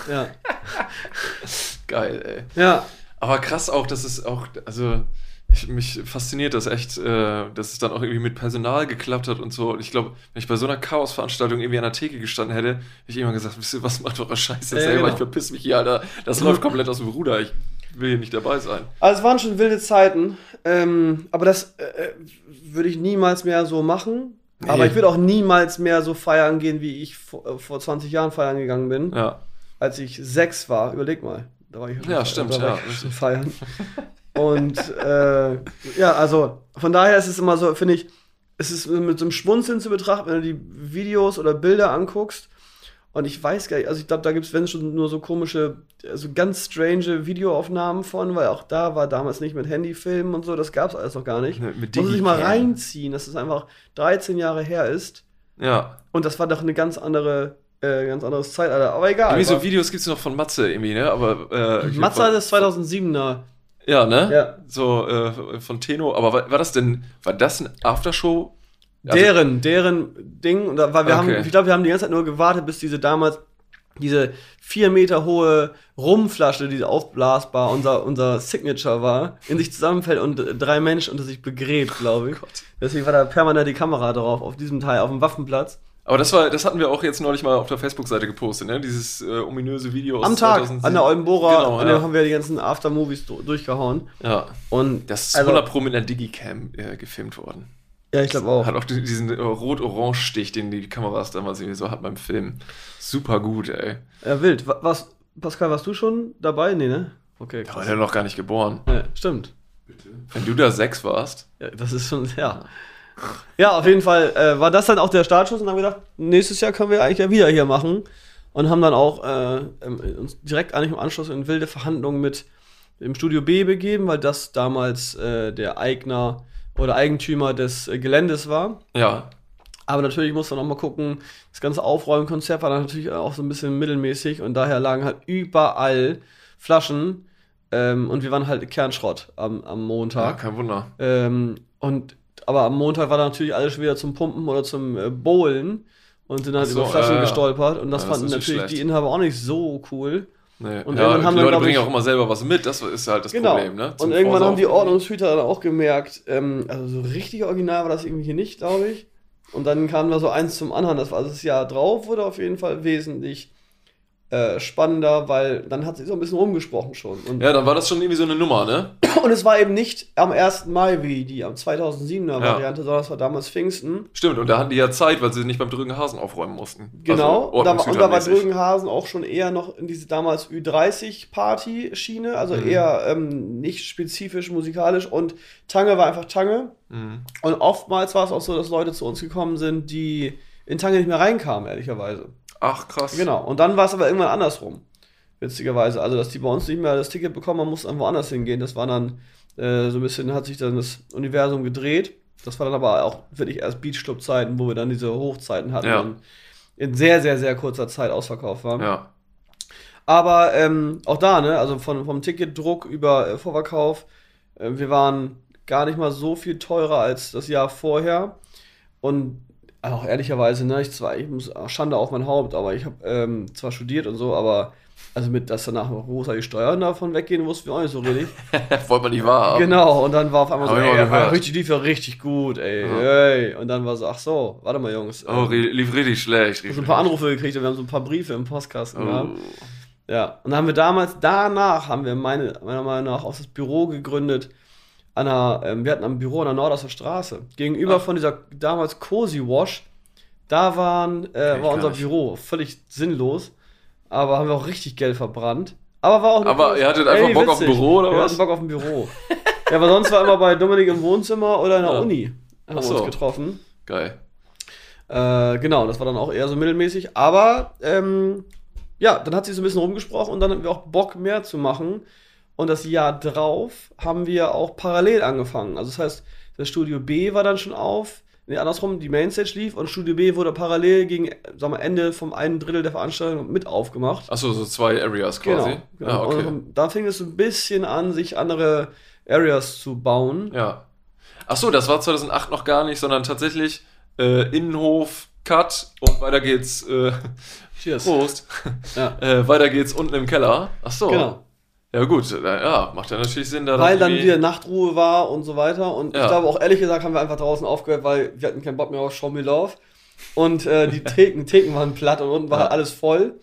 ja. Ja. Geil, ey. ja. Aber krass auch, dass es auch, also ich, mich fasziniert das echt, äh, dass es dann auch irgendwie mit Personal geklappt hat und so. Und ich glaube, wenn ich bei so einer Chaosveranstaltung irgendwie an der Theke gestanden hätte, hätte ich immer gesagt, wisst ihr was, macht eure Scheiße Ja, selber, genau. ich verpiss mich hier, Alter. Das läuft komplett aus dem Ruder, ich will hier nicht dabei sein. Also es waren schon wilde Zeiten, ähm, aber das äh, äh, würde ich niemals mehr so machen. Nee. Aber ich würde auch niemals mehr so feiern gehen, wie ich vor, äh, vor 20 Jahren feiern gegangen bin. Ja, als ich sechs war, überleg mal. Da war ich Ja, stimmt, da war ja. ich feiern. Und äh, ja, also von daher ist es immer so, finde ich, es ist mit so einem Schmunzeln zu betrachten, wenn du die Videos oder Bilder anguckst. Und ich weiß gar nicht, also ich glaube, da gibt es, wenn schon nur so komische, also ganz strange Videoaufnahmen von, weil auch da war damals nicht mit Handyfilmen und so, das gab es alles noch gar nicht. Mit Muss sich mal reinziehen, dass es einfach 13 Jahre her ist. ja. Und das war doch eine ganz andere, äh, ganz anderes Zeitalter. Aber egal. Irgendwie so Videos gibt es noch von Matze irgendwie, ne? Aber äh, ich- Matze hat das 2007er. Ja, ne? Ja. So äh, von Teno. Aber war, war das denn, war das ein Aftershow? Also- deren, deren Ding. Und da, weil wir Okay. haben, ich glaube, wir haben die ganze Zeit nur gewartet, bis diese damals diese vier Meter hohe Rumflasche, diese aufblasbar unser, unser Signature war, in sich zusammenfällt und drei Menschen unter sich begräbt, glaube ich. Gott. Deswegen war da permanent die Kamera drauf, auf diesem Teil, auf dem Waffenplatz. Aber das war, das hatten wir auch jetzt neulich mal auf der Facebook-Seite gepostet, ne? Dieses äh, ominöse Video aus Am Tag, 2007. an der Oldenbora, Genau, und ja. dann haben wir die ganzen Aftermovies du- durchgehauen. Ja. Und Das ist also- 100 Pro mit einer Digicam äh, gefilmt worden. Ja, ich glaube auch. Hat auch die- diesen äh, Rot-Orange-Stich, den die Kameras damals irgendwie so hatten beim Film. Super gut, ey. Ja, wild. Wa- Was, Pascal, warst du schon dabei? Nee, ne? Okay, Da war der noch gar nicht geboren. Ja, stimmt. Wenn du da sechs warst. Ja, das ist schon, ja. Ja, auf jeden Fall äh, war das dann auch der Startschuss und haben gedacht, nächstes Jahr können wir eigentlich ja wieder hier machen. Und haben dann auch äh, uns direkt eigentlich im Anschluss in wilde Verhandlungen mit dem Studio B begeben, weil das damals äh, der Eigner oder Eigentümer des äh, Geländes war. Ja. Aber natürlich muss man auch mal gucken, das ganze Aufräumkonzept war dann natürlich auch so ein bisschen mittelmäßig und daher lagen halt überall Flaschen ähm, und wir waren halt Kernschrott am, am Ja, Montag. kein Wunder. Ähm, und, aber am Montag war dann natürlich alles wieder zum Pumpen oder zum äh, Bowlen und sind halt so, über Flaschen ja. gestolpert und das Ja, das fanden nicht natürlich schlecht. die Inhaber auch nicht so cool. Nee. Und ja, irgendwann die haben dann, Leute glaub bringen ich- auch immer selber was mit, das ist halt das Genau. Problem, ne? Zum und irgendwann haben die Vorsaufen. Ordnungshüter dann auch gemerkt, ähm, also so richtig original war das irgendwie hier nicht, glaube ich. Und dann kam da so eins zum anderen. Das war also das Jahr drauf, wurde auf jeden Fall wesentlich äh, spannender, weil dann hat sich so ein bisschen rumgesprochen schon. Und, Ja, dann war das schon irgendwie so eine Nummer, ne? und es war eben nicht am 1. Mai wie die am 2007er Ja. Variante, sondern es war damals Pfingsten. Stimmt, und da hatten die ja Zeit, weil sie nicht beim Drügen Hasen aufräumen mussten. Genau, Also, und, da war, und da war ordnungshütermäßig. Drögenhasen auch schon eher noch in diese damals Ü30-Party-Schiene, also Mhm. eher ähm, nicht spezifisch musikalisch und Tange war einfach Tange. Mhm. Und oftmals war es auch so, dass Leute zu uns gekommen sind, die in Tange nicht mehr reinkamen, ehrlicherweise. Ach, krass. Genau. Und dann war es aber irgendwann andersrum. Witzigerweise. Also, dass die bei uns nicht mehr das Ticket bekommen, man muss dann woanders hingehen. Das war dann äh, so ein bisschen, hat sich dann das Universum gedreht. Das war dann aber auch wirklich erst Beachclub-Zeiten, wo wir dann diese Hochzeiten hatten Ja. und in sehr, sehr, sehr kurzer Zeit ausverkauft waren. Ja. Aber ähm, auch da, ne, also von, vom Ticketdruck über äh, Vorverkauf, äh, wir waren gar nicht mal so viel teurer als das Jahr vorher. Und auch ehrlicherweise, ne, ich zwar, ich muss Schande auf mein Haupt, aber ich habe ähm, zwar studiert und so, aber also mit, dass danach noch großartig Steuern davon weggehen, wussten wir auch nicht so richtig. Wollte man nicht wahr. Genau, und dann war auf einmal so, ey, ja, richtig, lief ja richtig gut, ey, Ja. ey. Und dann war so, ach so, warte mal, Jungs. Oh, ähm, lief richtig schlecht. so Rief ein paar Anrufe gekriegt und wir haben so ein paar Briefe im Postkasten gehabt. Oh. Ja, und dann haben wir damals, danach haben wir meine, meiner Meinung nach auch das Büro gegründet. An einer, ähm, wir hatten ein Büro an der Nordauster Straße. Gegenüber Ach. von dieser damals Cozy Wash. Da waren, äh, war unser. Büro. Völlig sinnlos. Aber haben wir auch richtig Geld verbrannt. Aber war auch Aber ihr hattet einfach Bock auf ein Büro, oder wir was? hatten Bock auf ein Büro. ja, aber sonst war immer bei Dominik im Wohnzimmer oder in der Ja. Uni. Haben Ach wir so. uns getroffen. Geil. Äh, genau, das war dann auch eher so mittelmäßig. Aber ähm, ja, dann hat sich so ein bisschen rumgesprochen und dann hatten wir auch Bock mehr zu machen. Und das Jahr drauf haben wir auch parallel angefangen. Also das heißt, das Studio B war dann schon auf. Nee, andersrum, die Mainstage lief und Studio B wurde parallel gegen sagen wir, Ende vom einen Drittel der Veranstaltung mit aufgemacht. Achso, so zwei Areas quasi. Genau. Ja, okay. Und da fing es so ein bisschen an, sich andere Areas zu bauen. Ja. Achso, das war 2008 noch gar nicht, sondern tatsächlich äh, Innenhof, Cut und weiter geht's. Äh, Cheers. Prost. Ja. Äh, weiter geht's unten im Keller. Achso. Genau. Ja, gut. Ja, macht ja natürlich Sinn, da weil dann wieder Nachtruhe war und so weiter. Und Ja. ich glaube auch ehrlich gesagt haben wir einfach draußen aufgehört, weil wir hatten keinen Bock mehr auf Show Me Love. Und äh, die Theken, Theken waren platt und unten war Ja. alles voll.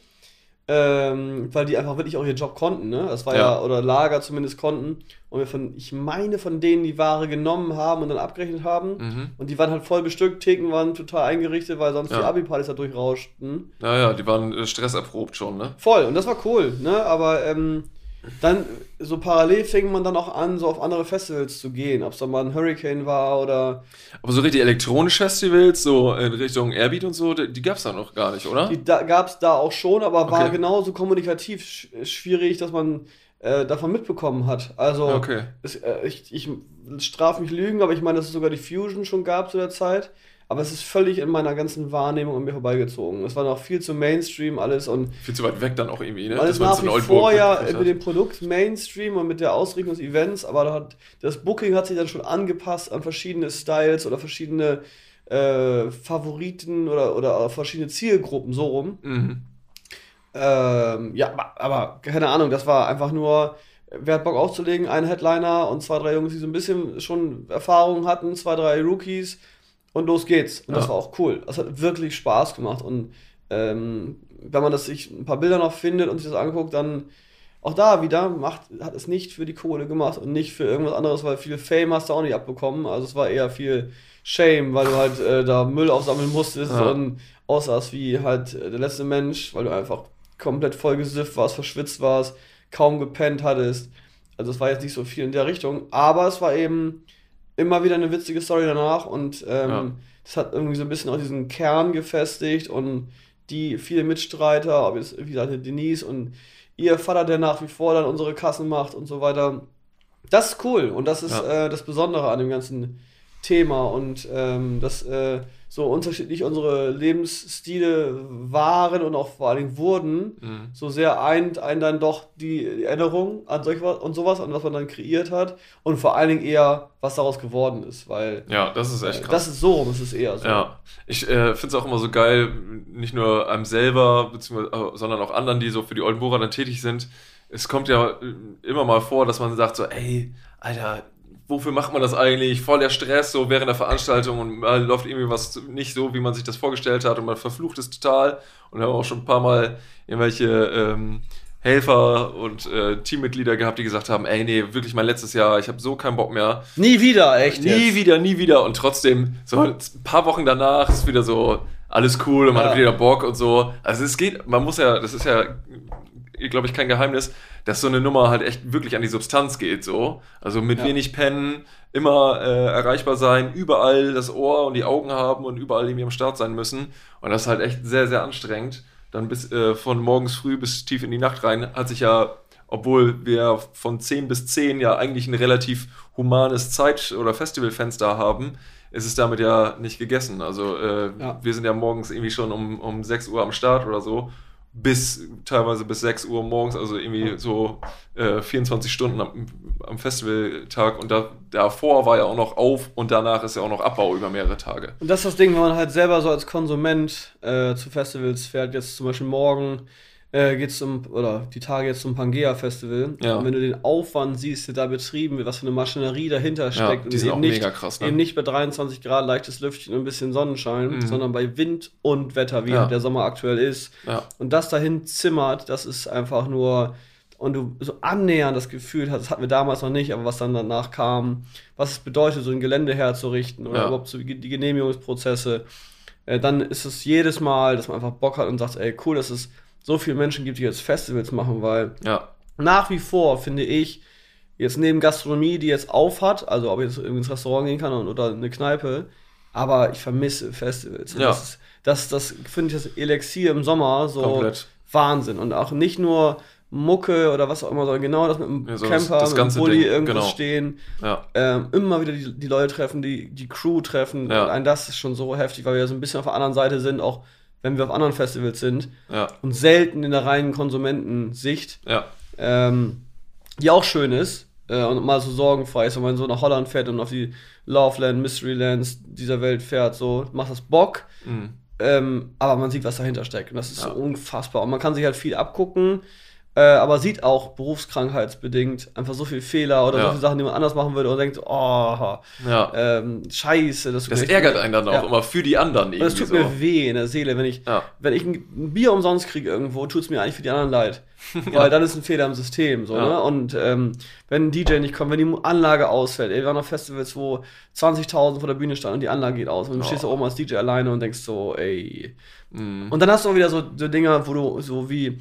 Ähm, weil die einfach wirklich auch ihren Job konnten, ne? Das war ja, Ja. oder Lager zumindest konnten. Und wir von, ich meine, von denen die Ware genommen haben und dann abgerechnet haben. Mhm. Und die waren halt voll bestückt, Theken waren total eingerichtet, weil sonst Ja. die Abi-Partys da durchrauschten. Ja, ja, die waren äh, stresserprobt schon, ne? Voll, und das war cool, ne? Aber ähm, dann so parallel fing man dann auch an, so auf andere Festivals zu gehen. Ob es dann mal ein Hurricane war oder. Aber so richtig elektronische Festivals, so in Richtung Airbeat und so, die, die gab's da noch gar nicht, oder? Die da, gab es da auch schon, aber war Okay. genauso kommunikativ sch schwierig, dass man äh, davon mitbekommen hat. Also, Okay. es, äh, ich, ich straf mich Lügen, aber ich meine, dass es sogar die Fusion schon gab zu der Zeit. Aber es ist völlig in meiner ganzen Wahrnehmung an mir vorbeigezogen. Es war noch viel zu Mainstream alles und Viel zu weit weg dann auch irgendwie, ne? Alles man nach so wie Oldenburg vor ja mit dem Produkt Mainstream und mit der Ausrichtung des Events, aber hat, das Booking hat sich dann schon angepasst an verschiedene Styles oder verschiedene äh, Favoriten oder, oder verschiedene Zielgruppen, so rum. Mhm. Ähm, ja, aber, aber keine Ahnung, das war einfach nur, wer hat Bock aufzulegen, ein Headliner und zwei, drei Jungs, die so ein bisschen schon Erfahrung hatten, zwei, drei Rookies und los geht's. Und das Ja. war auch cool. Das hat wirklich Spaß gemacht und ähm, wenn man das sich ein paar Bilder noch findet und sich das anguckt, dann auch da wieder macht, hat es nicht für die Kohle gemacht und nicht für irgendwas anderes, weil viel Fame hast du auch nicht abbekommen. Also es war eher viel Shame, weil du halt äh, da Müll aufsammeln musstest Ja. und aussahst wie halt äh, der letzte Mensch, weil du einfach komplett voll gesifft warst, verschwitzt warst, kaum gepennt hattest. Also es war jetzt nicht so viel in der Richtung, aber es war eben immer wieder eine witzige Story danach und ähm, Ja. das hat irgendwie so ein bisschen auch diesen Kern gefestigt und die viele Mitstreiter, ob jetzt wie gesagt Denise und ihr Vater, der nach wie vor dann unsere Kassen macht und so weiter. Das ist cool und das ist Ja. äh, das Besondere an dem ganzen Thema und ähm, dass äh, so unterschiedlich unsere Lebensstile waren und auch vor allen Dingen wurden, Mhm. so sehr eint einen dann doch die Erinnerung an solch was und sowas, an was man dann kreiert hat und vor allen Dingen eher, was daraus geworden ist, weil Ja, das ist echt äh, krass. das ist so rum, es ist eher so. Ja, ich äh, finde es auch immer so geil, nicht nur einem selber, beziehungsweise, äh, sondern auch anderen, die so für die Oldenburger dann tätig sind. Es kommt ja äh, immer mal vor, dass man sagt so, ey, Alter, wofür macht man das eigentlich? Voll der Stress so während der Veranstaltung und mal läuft irgendwie was nicht so, wie man sich das vorgestellt hat und man verflucht es total. Und wir haben auch schon ein paar Mal irgendwelche ähm, Helfer und äh, Teammitglieder gehabt, die gesagt haben, ey, nee, wirklich mein letztes Jahr, ich habe so keinen Bock mehr. Nie wieder, echt. Nie jetzt. wieder, nie wieder. Und trotzdem, so ein paar Wochen danach ist wieder so alles cool und man Ja. hat wieder Bock und so. Also es geht, man muss ja, das ist ja, glaube ich, kein Geheimnis, dass so eine Nummer halt echt wirklich an die Substanz geht, so. Also mit Ja. wenig Pennen, immer äh, erreichbar sein, überall das Ohr und die Augen haben und überall irgendwie am Start sein müssen. Und das ist halt echt sehr, sehr anstrengend. dann bis äh, von morgens früh bis tief in die Nacht rein, hat sich ja, obwohl wir von 10 bis 10 ja eigentlich ein relativ humanes Zeit- oder Festivalfenster haben, ist es damit ja nicht gegessen. Also äh, Ja. wir sind ja morgens irgendwie schon um, um 6 Uhr am Start oder so, bis teilweise bis 6 Uhr morgens, also irgendwie so äh, 24 Stunden am, am Festivaltag und da, davor war ja auch noch auf und danach ist ja auch noch Abbau über mehrere Tage. Und das ist das Ding, wenn man halt selber so als Konsument äh, zu Festivals fährt, jetzt zum Beispiel morgen äh, geht's zum, oder die Tage jetzt zum Pangea Festival. Ja. Und wenn du den Aufwand siehst, der da betrieben wird, was für eine Maschinerie dahinter steckt die sind eben auch nicht, mega krass, ne? eben nicht bei 23 Grad leichtes Lüftchen und ein bisschen Sonnenschein, Mhm. sondern bei Wind und Wetter, wie Ja. der Sommer aktuell ist. Ja, Und das dahin zimmert, das ist einfach nur. Und du so annähernd das Gefühl hast, das hatten wir damals noch nicht, aber was dann danach kam, was es bedeutet, so ein Gelände herzurichten oder Ja. überhaupt so die Genehmigungsprozesse, äh, dann ist es jedes Mal, dass man einfach Bock hat und sagt, ey, cool, dass es so viele Menschen gibt, die jetzt Festivals machen, weil ja, nach wie vor finde ich, jetzt neben Gastronomie, die jetzt auf hat, also ob ich jetzt irgendwie ins Restaurant gehen kann oder eine Kneipe, aber ich vermisse Festivals. Ja. Das, das, das finde ich das Elixier im Sommer so Komplett. Wahnsinn. Und auch nicht nur Mucke oder was auch immer, sondern genau das mit dem Ja, so das- Camper, das mit dem Bulli Ding, irgendwo genau. stehen, ja, ähm, immer wieder die, die Leute treffen, die, die Crew treffen. Ja. Und ein das ist schon so heftig, weil wir so ein bisschen auf der anderen Seite sind, auch wenn wir auf anderen Festivals sind ja, und selten in der reinen Konsumentensicht ja, ähm, die auch schön ist äh, und mal so sorgenfrei ist, wenn man so nach Holland fährt und auf die Loveland, Mysterylands dieser Welt fährt, so macht das Bock, mhm. ähm, aber man sieht, was dahinter steckt. Und das ist Ja. so unfassbar. Und man kann sich halt viel abgucken, äh, aber sieht auch berufskrankheitsbedingt einfach so viele Fehler oder Ja. so viele Sachen, die man anders machen würde und denkt, oh, ja. ähm, scheiße, das, Das ärgert einen dann auch immer für die anderen irgendwie es tut so. mir weh in der Seele, wenn ich, wenn ich ein Bier umsonst kriege irgendwo, tut es mir eigentlich für die anderen leid. Weil dann ist ein Fehler im System. So, ne? Und ähm, wenn ein DJ nicht kommt, wenn die Anlage ausfällt, ey, wir waren auf Festivals, wo 20.000 vor der Bühne standen und die Anlage geht aus und du Oh. stehst da oben als DJ alleine und denkst so, ey. Mhm. Und dann hast du auch wieder so, so Dinger, wo du so wie,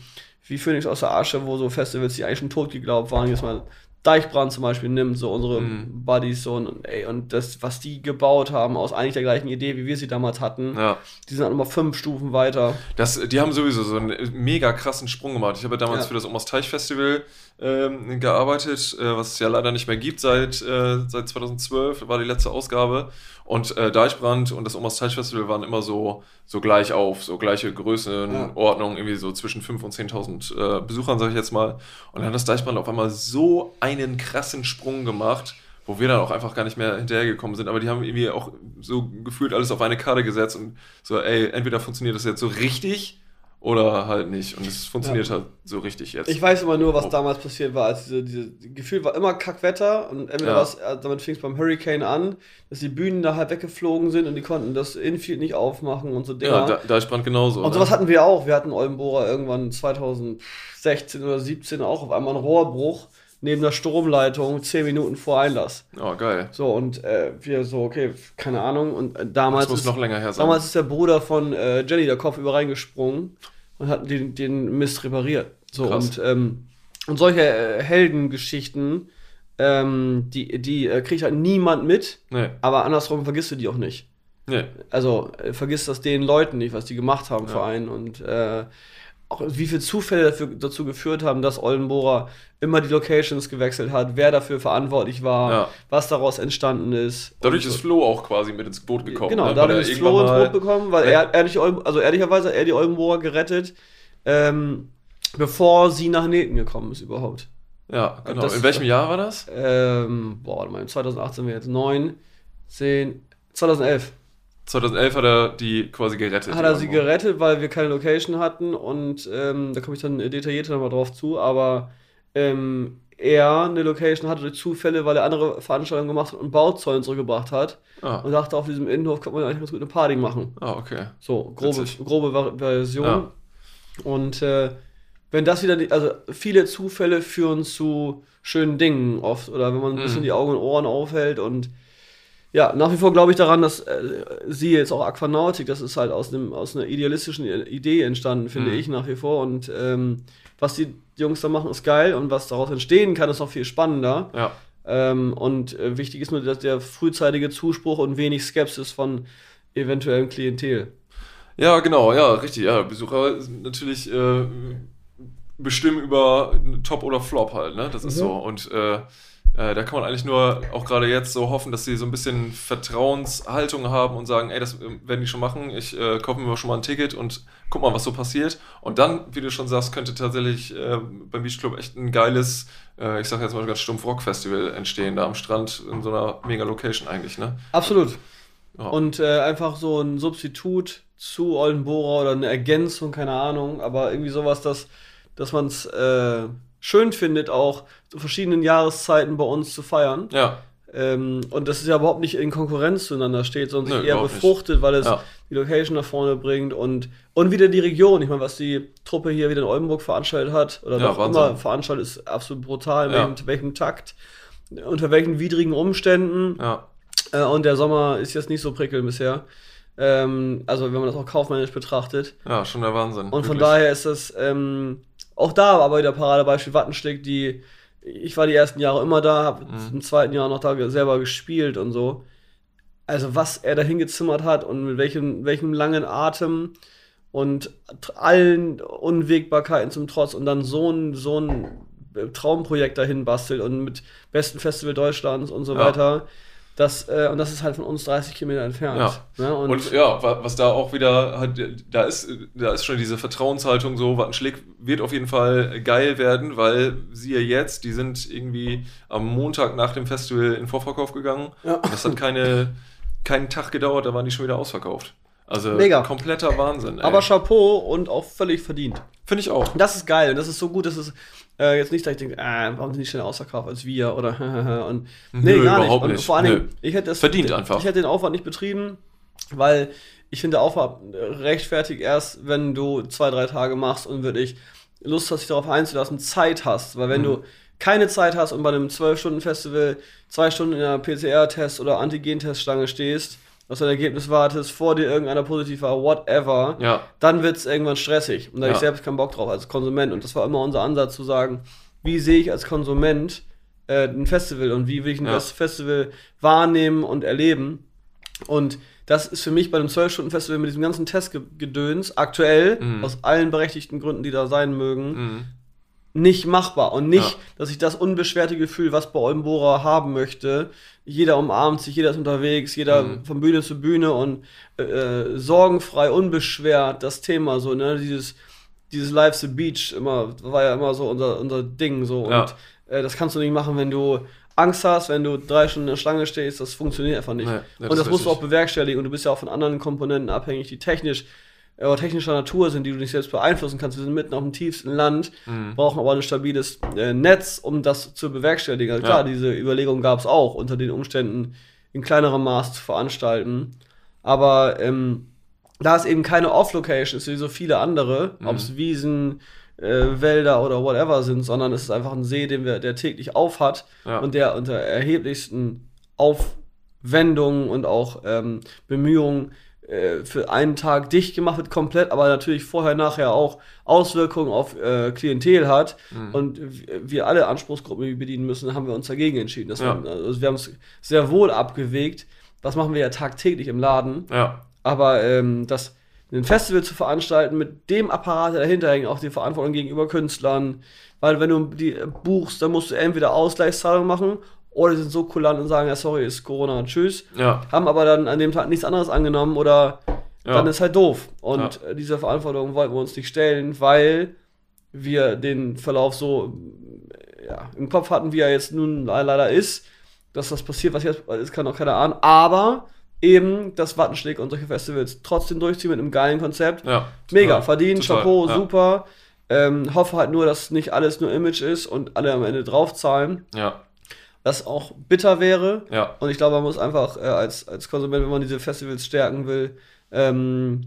wie Phoenix aus der Asche, wo so Festivals, die eigentlich schon tot geglaubt waren, jetzt mal Deichbrand zum Beispiel nimmt, so unsere Mhm. Buddies so und, ey, und das, was die gebaut haben, aus eigentlich der gleichen Idee, wie wir sie damals hatten, Ja. die sind halt nochmal fünf Stufen weiter. Das, die haben sowieso so einen mega krassen Sprung gemacht. Ich habe ja damals Ja. für das Omas Teich Festival ähm, gearbeitet, äh, was es ja leider nicht mehr gibt seit, äh, seit 2012, war die letzte Ausgabe. Und äh, Deichbrand und das Omas Teich Festival waren immer so, so gleich auf, so gleiche Größenordnung, irgendwie so zwischen 5.000 und 10.000 äh, Besuchern, sage ich jetzt mal. Und dann hat das Deichbrand auf einmal so einen krassen Sprung gemacht, wo wir dann auch einfach gar nicht mehr hinterhergekommen sind. Aber die haben irgendwie auch so gefühlt alles auf eine Karte gesetzt und so, ey, entweder funktioniert das jetzt so richtig oder halt nicht. Und es funktioniert halt so richtig jetzt. Ich weiß immer nur, was Oh. damals passiert war. Als diese, diese Gefühl war immer Kackwetter und entweder Ja. was, äh, damit fing es beim Hurricane an, dass die Bühnen da halt weggeflogen sind und die konnten das Infield nicht aufmachen und so Dinger. ja, da, Deichbrand genauso. und sowas hatten wir auch. Wir hatten Oldenbohrer irgendwann 2016 oder 17 auch auf einmal einen Rohrbruch neben der Stromleitung 10 Minuten vor Einlass. Oh, geil. So, und äh, wir so, okay, keine Ahnung. Und äh, damals, Das muss ist, noch länger her sein. damals ist der Bruder von äh, Jenny der Kopf über reingesprungen und hat den, den Mist repariert. So, Krass. und, ähm, und solche äh, Heldengeschichten, ähm, die, die äh, kriegt halt niemand mit, nee, aber andersrum vergisst du die auch nicht. nee. Also äh, vergisst das den Leuten nicht, was die gemacht haben für Ja. einen und äh, auch wie viele Zufälle dafür, dazu geführt haben, dass Oldenbohrer immer die Locations gewechselt hat, wer dafür verantwortlich war, Ja. was daraus entstanden ist. Dadurch ist so. Flo auch quasi mit ins Boot gekommen. Genau, ne? Dadurch ist Flo ins Boot bekommen, weil Ja. er, er nicht, also ehrlicherweise hat er die Oldenbohrer gerettet, ähm, bevor sie nach Neten gekommen ist überhaupt. Ja, genau. Das- In welchem Jahr war das? Ähm, boah, warte mal, 2018 wäre jetzt 9, 10, 2011. 2011 hat er die quasi gerettet. Hat er sie irgendwo. gerettet, weil wir keine Location hatten und ähm, da komme ich dann detaillierter nochmal drauf zu, aber ähm, er eine Location hatte durch Zufälle, weil er andere Veranstaltungen gemacht hat und Bauzäune zurückgebracht hat Ah, und dachte, auf diesem Innenhof kann man eigentlich ganz gut eine Party machen. ah okay. So, grobe, Witzig. grobe Version. Ja. Und äh, wenn das wieder, die, also viele Zufälle führen zu schönen Dingen oft oder wenn man ein bisschen Mhm. die Augen und Ohren aufhält und ja, nach wie vor glaube ich daran, dass äh, sie jetzt auch Aquanautik, das ist halt aus, einem, aus einer idealistischen Idee entstanden, finde Mhm. ich nach wie vor. Und ähm, was die Jungs da machen, ist geil und was daraus entstehen kann, ist noch viel spannender. Ja, Ähm, und äh, wichtig ist nur dass der frühzeitige Zuspruch und wenig Skepsis von eventuellem Klientel. Ja, genau, ja, richtig. Ja, Besucher sind natürlich äh, bestimmen über Top oder Flop halt, ne? Das ist Mhm. so. Und äh, äh, da kann man eigentlich nur auch gerade jetzt so hoffen, dass sie so ein bisschen Vertrauenshaltung haben und sagen, ey, das äh, werden die schon machen. Ich äh, kaufe mir schon mal ein Ticket und guck mal, was so passiert. Und dann, wie du schon sagst, könnte tatsächlich äh, beim Beach Club echt ein geiles, äh, ich sag jetzt mal ganz stumpf Rock-Festival entstehen, da am Strand in so einer mega Location eigentlich, ne? Absolut. Ja. Und äh, einfach so ein Substitut zu Oldenbora oder eine Ergänzung, keine Ahnung, aber irgendwie sowas, dass, dass man es äh, schön findet, auch zu verschiedenen Jahreszeiten bei uns zu feiern. ja, Ähm, und das ist ja überhaupt nicht in Konkurrenz zueinander steht, sondern sich eher überhaupt nicht. befruchtet, weil es Ja. die Location nach vorne bringt und, und wieder die Region. Ich meine, was die Truppe hier wieder in Oldenburg veranstaltet hat oder Ja, noch Wahnsinn. immer veranstaltet, ist absolut brutal. Ja. welchem, welchem Takt, unter welchen widrigen Umständen. ja, Äh, und der Sommer ist jetzt nicht so prickelnd bisher. Ähm, also wenn man das auch kaufmännisch betrachtet. ja, schon der Wahnsinn. Und von wirklich. daher ist das ähm, auch da aber wieder Paradebeispiel Wattenschlick, die ich war die ersten Jahre immer da, habe Mhm. im zweiten Jahr noch da selber gespielt und so. Also was er da hingezimmert hat und mit welchem, welchem langen Atem und allen Unwägbarkeiten zum Trotz und dann so ein, so ein äh, Traumprojekt dahin bastelt und mit besten Festival Deutschlands und so Ja. weiter. Das, äh, und das ist halt von uns 30 Kilometer entfernt. Ne? Und, Und, ja, wa- was da auch wieder halt, da ist, da ist schon diese Vertrauenshaltung so, Wattenschlick wird auf jeden Fall geil werden, weil siehe jetzt, die sind irgendwie am Montag nach dem Festival in Vorverkauf gegangen. Ja. Und das hat keine, keinen Tag gedauert, da waren die schon wieder ausverkauft. Also Mega. kompletter Wahnsinn. ey. aber Chapeau und auch völlig verdient. Finde ich auch. Das ist geil und das ist so gut, dass es äh, jetzt nicht, dass ich denke, äh, warum sind die schneller ausverkauft als wir oder und nee, Nö, gar nicht. überhaupt Und nicht. vor allen Nö. Dingen, ich hätte das Verdient einfach. Ich hätte den Aufwand nicht betrieben, weil ich finde, Aufwand rechtfertigt erst, wenn du zwei, drei Tage machst und wirklich Lust hast, dich darauf einzulassen, Zeit hast. Weil wenn Mhm. du keine Zeit hast und bei einem 12-Stunden-Festival zwei Stunden in einer PCR-Test- oder Antigen-Teststange stehst, auf dein Ergebnis wartest, vor dir irgendeiner positiv war, whatever, Ja, dann wird es irgendwann stressig. Und da Ja. ich selbst keinen Bock drauf als Konsument. Und das war immer unser Ansatz zu sagen, wie sehe ich als Konsument äh, ein Festival und wie will ich ein Ja. Festival wahrnehmen und erleben. Und das ist für mich bei einem 12-Stunden-Festival mit diesem ganzen Testgedöns aktuell, Mhm. aus allen berechtigten Gründen, die da sein mögen, mhm. Nicht machbar. Und nicht, Ja. dass ich das unbeschwerte Gefühl, was bei Oldenbora haben möchte, jeder umarmt sich, jeder ist unterwegs, jeder Mhm. von Bühne zu Bühne und äh, äh, sorgenfrei, unbeschwert, das Thema so, ne, dieses, dieses Live the Beach immer, war ja immer so unser, unser Ding so. Ja. Und äh, das kannst du nicht machen, wenn du Angst hast, wenn du drei Stunden in der Schlange stehst, das funktioniert einfach nicht. Nee, ja, das und das musst du auch bewerkstelligen und du bist ja auch von anderen Komponenten abhängig, die technisch oder technischer Natur sind, die du nicht selbst beeinflussen kannst. Wir sind mitten auf dem tiefsten Land, Mhm. brauchen aber ein stabiles äh, Netz, um das zu bewerkstelligen. Also klar, Ja. diese Überlegung gab es auch, unter den Umständen in kleinerem Maß zu veranstalten. Aber ähm, da es eben keine Off-Location ist, wie so viele andere, Mhm. ob es Wiesen, äh, Wälder oder whatever sind, sondern es ist einfach ein See, den wir, der täglich auf hat Ja. und der unter erheblichsten Aufwendungen und auch ähm, Bemühungen äh, für einen Tag dicht gemacht wird, komplett, aber natürlich vorher, nachher auch Auswirkungen auf äh, Klientel hat Mhm. und wir alle Anspruchsgruppen bedienen müssen, haben wir uns dagegen entschieden. Ja. war, also wir haben es sehr wohl abgewegt. Das machen wir ja tagtäglich im Laden. Ja, Aber ähm, das ein Festival zu veranstalten mit dem Apparat, der dahinter hängt, auch die Verantwortung gegenüber Künstlern, weil wenn du die äh, buchst, dann musst du entweder Ausgleichszahlung machen oder die sind so kulant und sagen, ja sorry, ist Corona, tschüss, ja, haben aber dann an dem Tag nichts anderes angenommen oder Ja. dann ist halt doof. Und äh, diese Verantwortung wollten wir uns nicht stellen, weil wir den Verlauf so ja, im Kopf hatten, wie er jetzt nun le- leider ist. Dass das passiert, was jetzt ist, kann auch keiner ahnen. Aber eben das Wattenschläg und solche Festivals trotzdem durchziehen mit einem geilen Konzept. ja. Mega, Total. verdient, Total, Chapeau, ja. super. Ähm, hoffe halt nur, dass nicht alles nur Image ist und alle am Ende draufzahlen. Ja, Das auch bitter wäre. ja, Und ich glaube, man muss einfach äh, als, als Konsument, wenn man diese Festivals stärken will, ähm,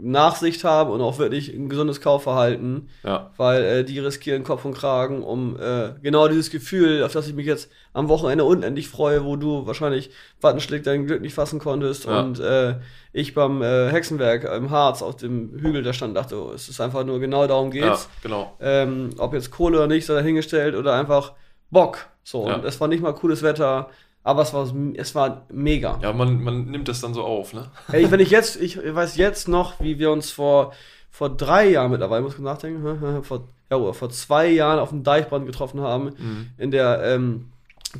Nachsicht haben und auch wirklich ein gesundes Kaufverhalten, ja, weil äh, die riskieren Kopf und Kragen, um äh, genau dieses Gefühl, auf das ich mich jetzt am Wochenende unendlich freue, wo du wahrscheinlich Wattenschlick dein Glück nicht fassen konntest Ja. und äh, ich beim äh, Hexenwerk im Harz auf dem Hügel da stand, dachte, oh, es ist einfach nur genau darum ja, geht's. genau. Ähm, ob jetzt Kohle oder nicht, sei dahingestellt oder einfach Bock. So, Ja. und es war nicht mal cooles Wetter. Aber es war, es war mega. Ja, man, man nimmt das dann so auf, ne? Ey, wenn ich jetzt, ich weiß jetzt noch, wie wir uns vor, vor drei Jahren mittlerweile, muss ich nachdenken, vor, ja, vor zwei Jahren auf dem Deichbrand getroffen haben, Mhm. in der ähm,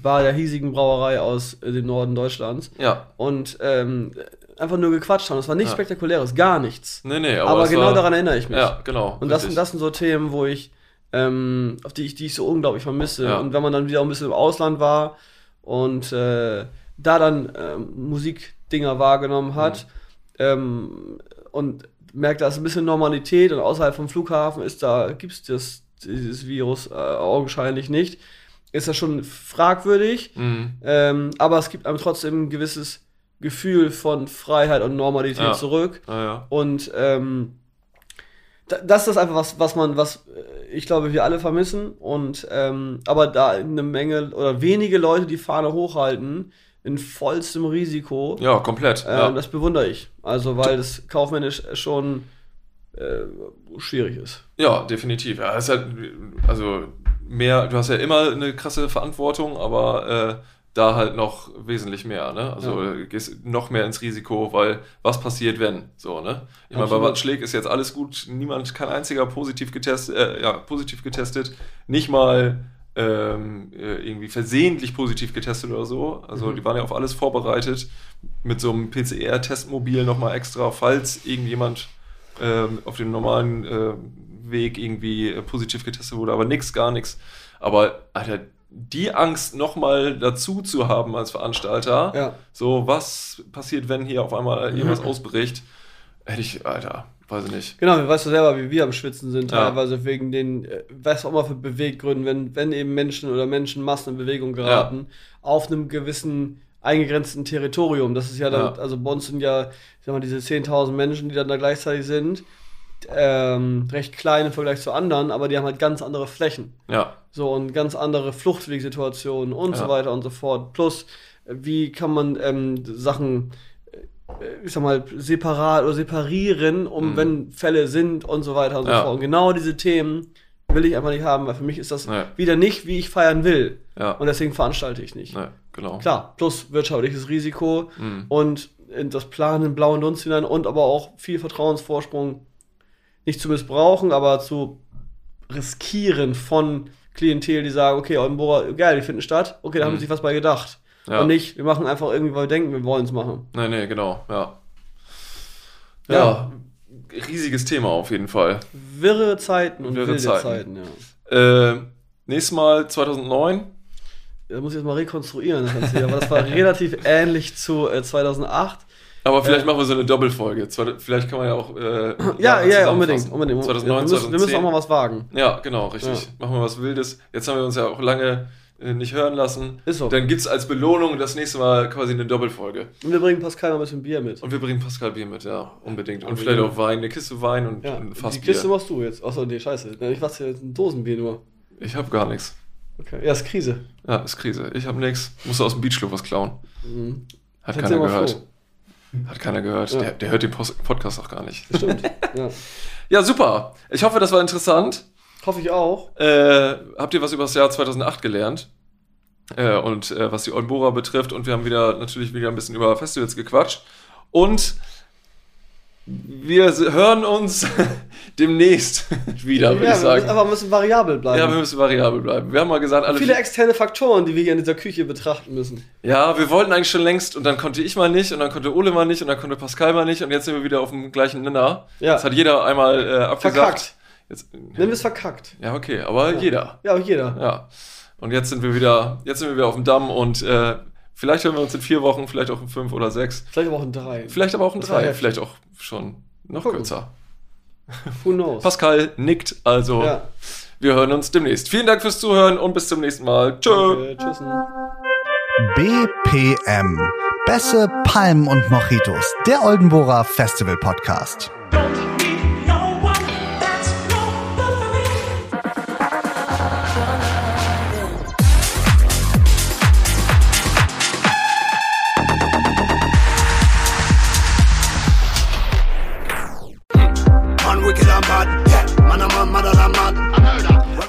Bar der hiesigen Brauerei aus äh, dem Norden Deutschlands. Ja. Und ähm, einfach nur gequatscht haben. Es war nichts Ja. Spektakuläres, gar nichts. Nee, nee, aber, Aber, genau daran erinnere ich mich. Ja, genau. Und das, sind- das sind so Themen, wo ich, ähm, auf die ich, die ich so unglaublich vermisse. Ja. Und wenn man dann wieder ein bisschen im Ausland war und äh, da dann ähm, Musikdinger wahrgenommen hat ähm, und merkt, da ist ein bisschen Normalität und außerhalb vom Flughafen ist da, gibt es das, dieses Virus äh, augenscheinlich nicht, ist das schon fragwürdig. Mhm. Ähm, aber es gibt einem trotzdem ein gewisses Gefühl von Freiheit und Normalität Ja. zurück. Ja. Und ähm, da, das ist einfach was, was man, was äh, ich glaube, wir alle vermissen. Und ähm, aber da eine Menge oder wenige Leute die Fahne hochhalten, in vollstem Risiko, Ja, komplett. ähm, ja. das bewundere ich. Also weil das kaufmännisch schon äh, schwierig ist. ja, definitiv. Ja, halt, also mehr, du hast ja immer eine krasse Verantwortung, aber äh, da halt noch wesentlich mehr, ne? Also Ja. gehst noch mehr ins Risiko, weil was passiert, wenn? So, ne? Ich meine, bei. Wattenschläg ist jetzt alles gut, niemand, kein einziger positiv getestet, äh, ja, positiv getestet, nicht mal ähm, äh, irgendwie versehentlich positiv getestet oder so. Also Mhm. die waren ja auf alles vorbereitet, mit so einem PCR-Testmobil nochmal extra, falls irgendjemand ähm, auf dem normalen äh, Weg irgendwie äh, positiv getestet wurde, aber nix, gar nichts. Aber Alter, die Angst nochmal dazu zu haben als Veranstalter, Ja. so was passiert, wenn hier auf einmal irgendwas ausbricht, hätte ich, Alter, weiß ich nicht. Genau, weißt du selber, wie wir am Schwitzen sind, Ja. teilweise wegen den, äh, was auch immer für Beweggründen, wenn, wenn eben Menschen oder Menschenmassen in Bewegung geraten, auf einem gewissen eingegrenzten Territorium. Das ist ja dann, Ja. also bei uns sind ja, ich sag mal, diese 10.000 Menschen, die dann da gleichzeitig sind, ähm, recht klein im Vergleich zu anderen, aber die haben halt ganz andere Flächen. Ja, So und ganz andere Fluchtwegsituationen und Ja. so weiter und so fort. Plus, wie kann man ähm, Sachen, äh, ich sag mal, separat oder separieren, um Mhm. wenn Fälle sind und so weiter und so Ja. fort. Und genau diese Themen will ich einfach nicht haben, weil für mich ist das Nee. wieder nicht, wie ich feiern will. ja, Und deswegen veranstalte ich nicht. ne, genau. Klar, plus wirtschaftliches Risiko Mhm. und in das Planen in blauen Dunst hinein und aber auch viel Vertrauensvorsprung nicht zu missbrauchen, aber zu riskieren von Klientel, die sagen, okay, Oldenburger, geil, die finden statt, okay, da haben Mhm. sie sich was bei gedacht. Ja. Und nicht, wir machen einfach irgendwie, weil wir denken, wir wollen es machen. Nee, nee, genau, ja. Ja, Ja. riesiges Thema auf jeden Fall. Wirre Zeiten und Wirre wilde Zeiten. Zeiten, ja. Äh, nächstes Mal 2009. Da muss ich jetzt mal rekonstruieren, das Ganze aber das war relativ ähnlich zu äh, 2008. Aber vielleicht machen wir so eine Doppelfolge. Vielleicht kann man ja auch. Äh, Ja, ja, ja, unbedingt, unbedingt. 2009, wir, müssen, wir müssen auch mal 2010. was wagen. Ja, genau, richtig. Ja. Machen wir was Wildes. Jetzt haben wir uns ja auch lange äh, nicht hören lassen. Ist so. Dann gibt es als Belohnung das nächste Mal quasi eine Doppelfolge. Und wir bringen Pascal noch ein bisschen Bier mit. Und wir bringen Pascal Bier mit, ja, unbedingt. Und Aber vielleicht auch Wein, eine Kiste Wein und Ja, ein die Fass Kiste Bier. machst du jetzt. Achso, nee, scheiße. Ich mach's jetzt ein Dosenbier nur. Ich habe gar nichts. Okay. Ja, ist Krise. Ja, ist Krise. Ich habe nichts. Musste aus dem Beachclub was klauen. Mhm. Hat Erzähl keiner gehört. Flo. Hat keiner gehört. Ja. Der, der hört den Post Podcast auch gar nicht. Stimmt. ja. Ja, super. Ich hoffe, das war interessant. Hoffe ich auch. Äh, habt ihr was über das Jahr 2008 gelernt? Äh, und äh, was die Oldenburger betrifft. Und wir haben wieder natürlich wieder ein bisschen über Festivals gequatscht. Und wir hören uns demnächst wieder, würde ja, ich wir müssen sagen. einfach ein bisschen variabel bleiben. Ja, wir müssen variabel bleiben. Wir haben mal gesagt, alle Viele externe Faktoren, die wir hier in dieser Küche betrachten müssen. Ja, wir wollten eigentlich schon längst und dann konnte ich mal nicht und dann konnte Ole mal nicht und dann konnte Pascal mal nicht und jetzt sind wir wieder auf dem gleichen Nenner. Ja. Das hat jeder einmal äh, abgesagt. Verkackt. Jetzt, Nennen wir es verkackt. ja, okay, aber jeder. Ja, auch jeder. Ja. Und jetzt sind wir wieder, jetzt sind wir wieder auf dem Damm und äh, vielleicht hören wir uns in vier Wochen, vielleicht auch in fünf oder sechs. Vielleicht aber auch in drei. Vielleicht aber auch in Das drei, vielleicht auch schon noch Gucken. kürzer. Who knows? Pascal nickt, also Ja. wir hören uns demnächst. Vielen Dank fürs Zuhören und bis zum nächsten Mal. Tschö. Tschüss. BPM. Bässe, Palmen und Mojitos. Der Oldenburger Festival Podcast.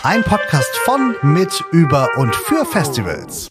Ein Podcast von, mit, über und für Festivals.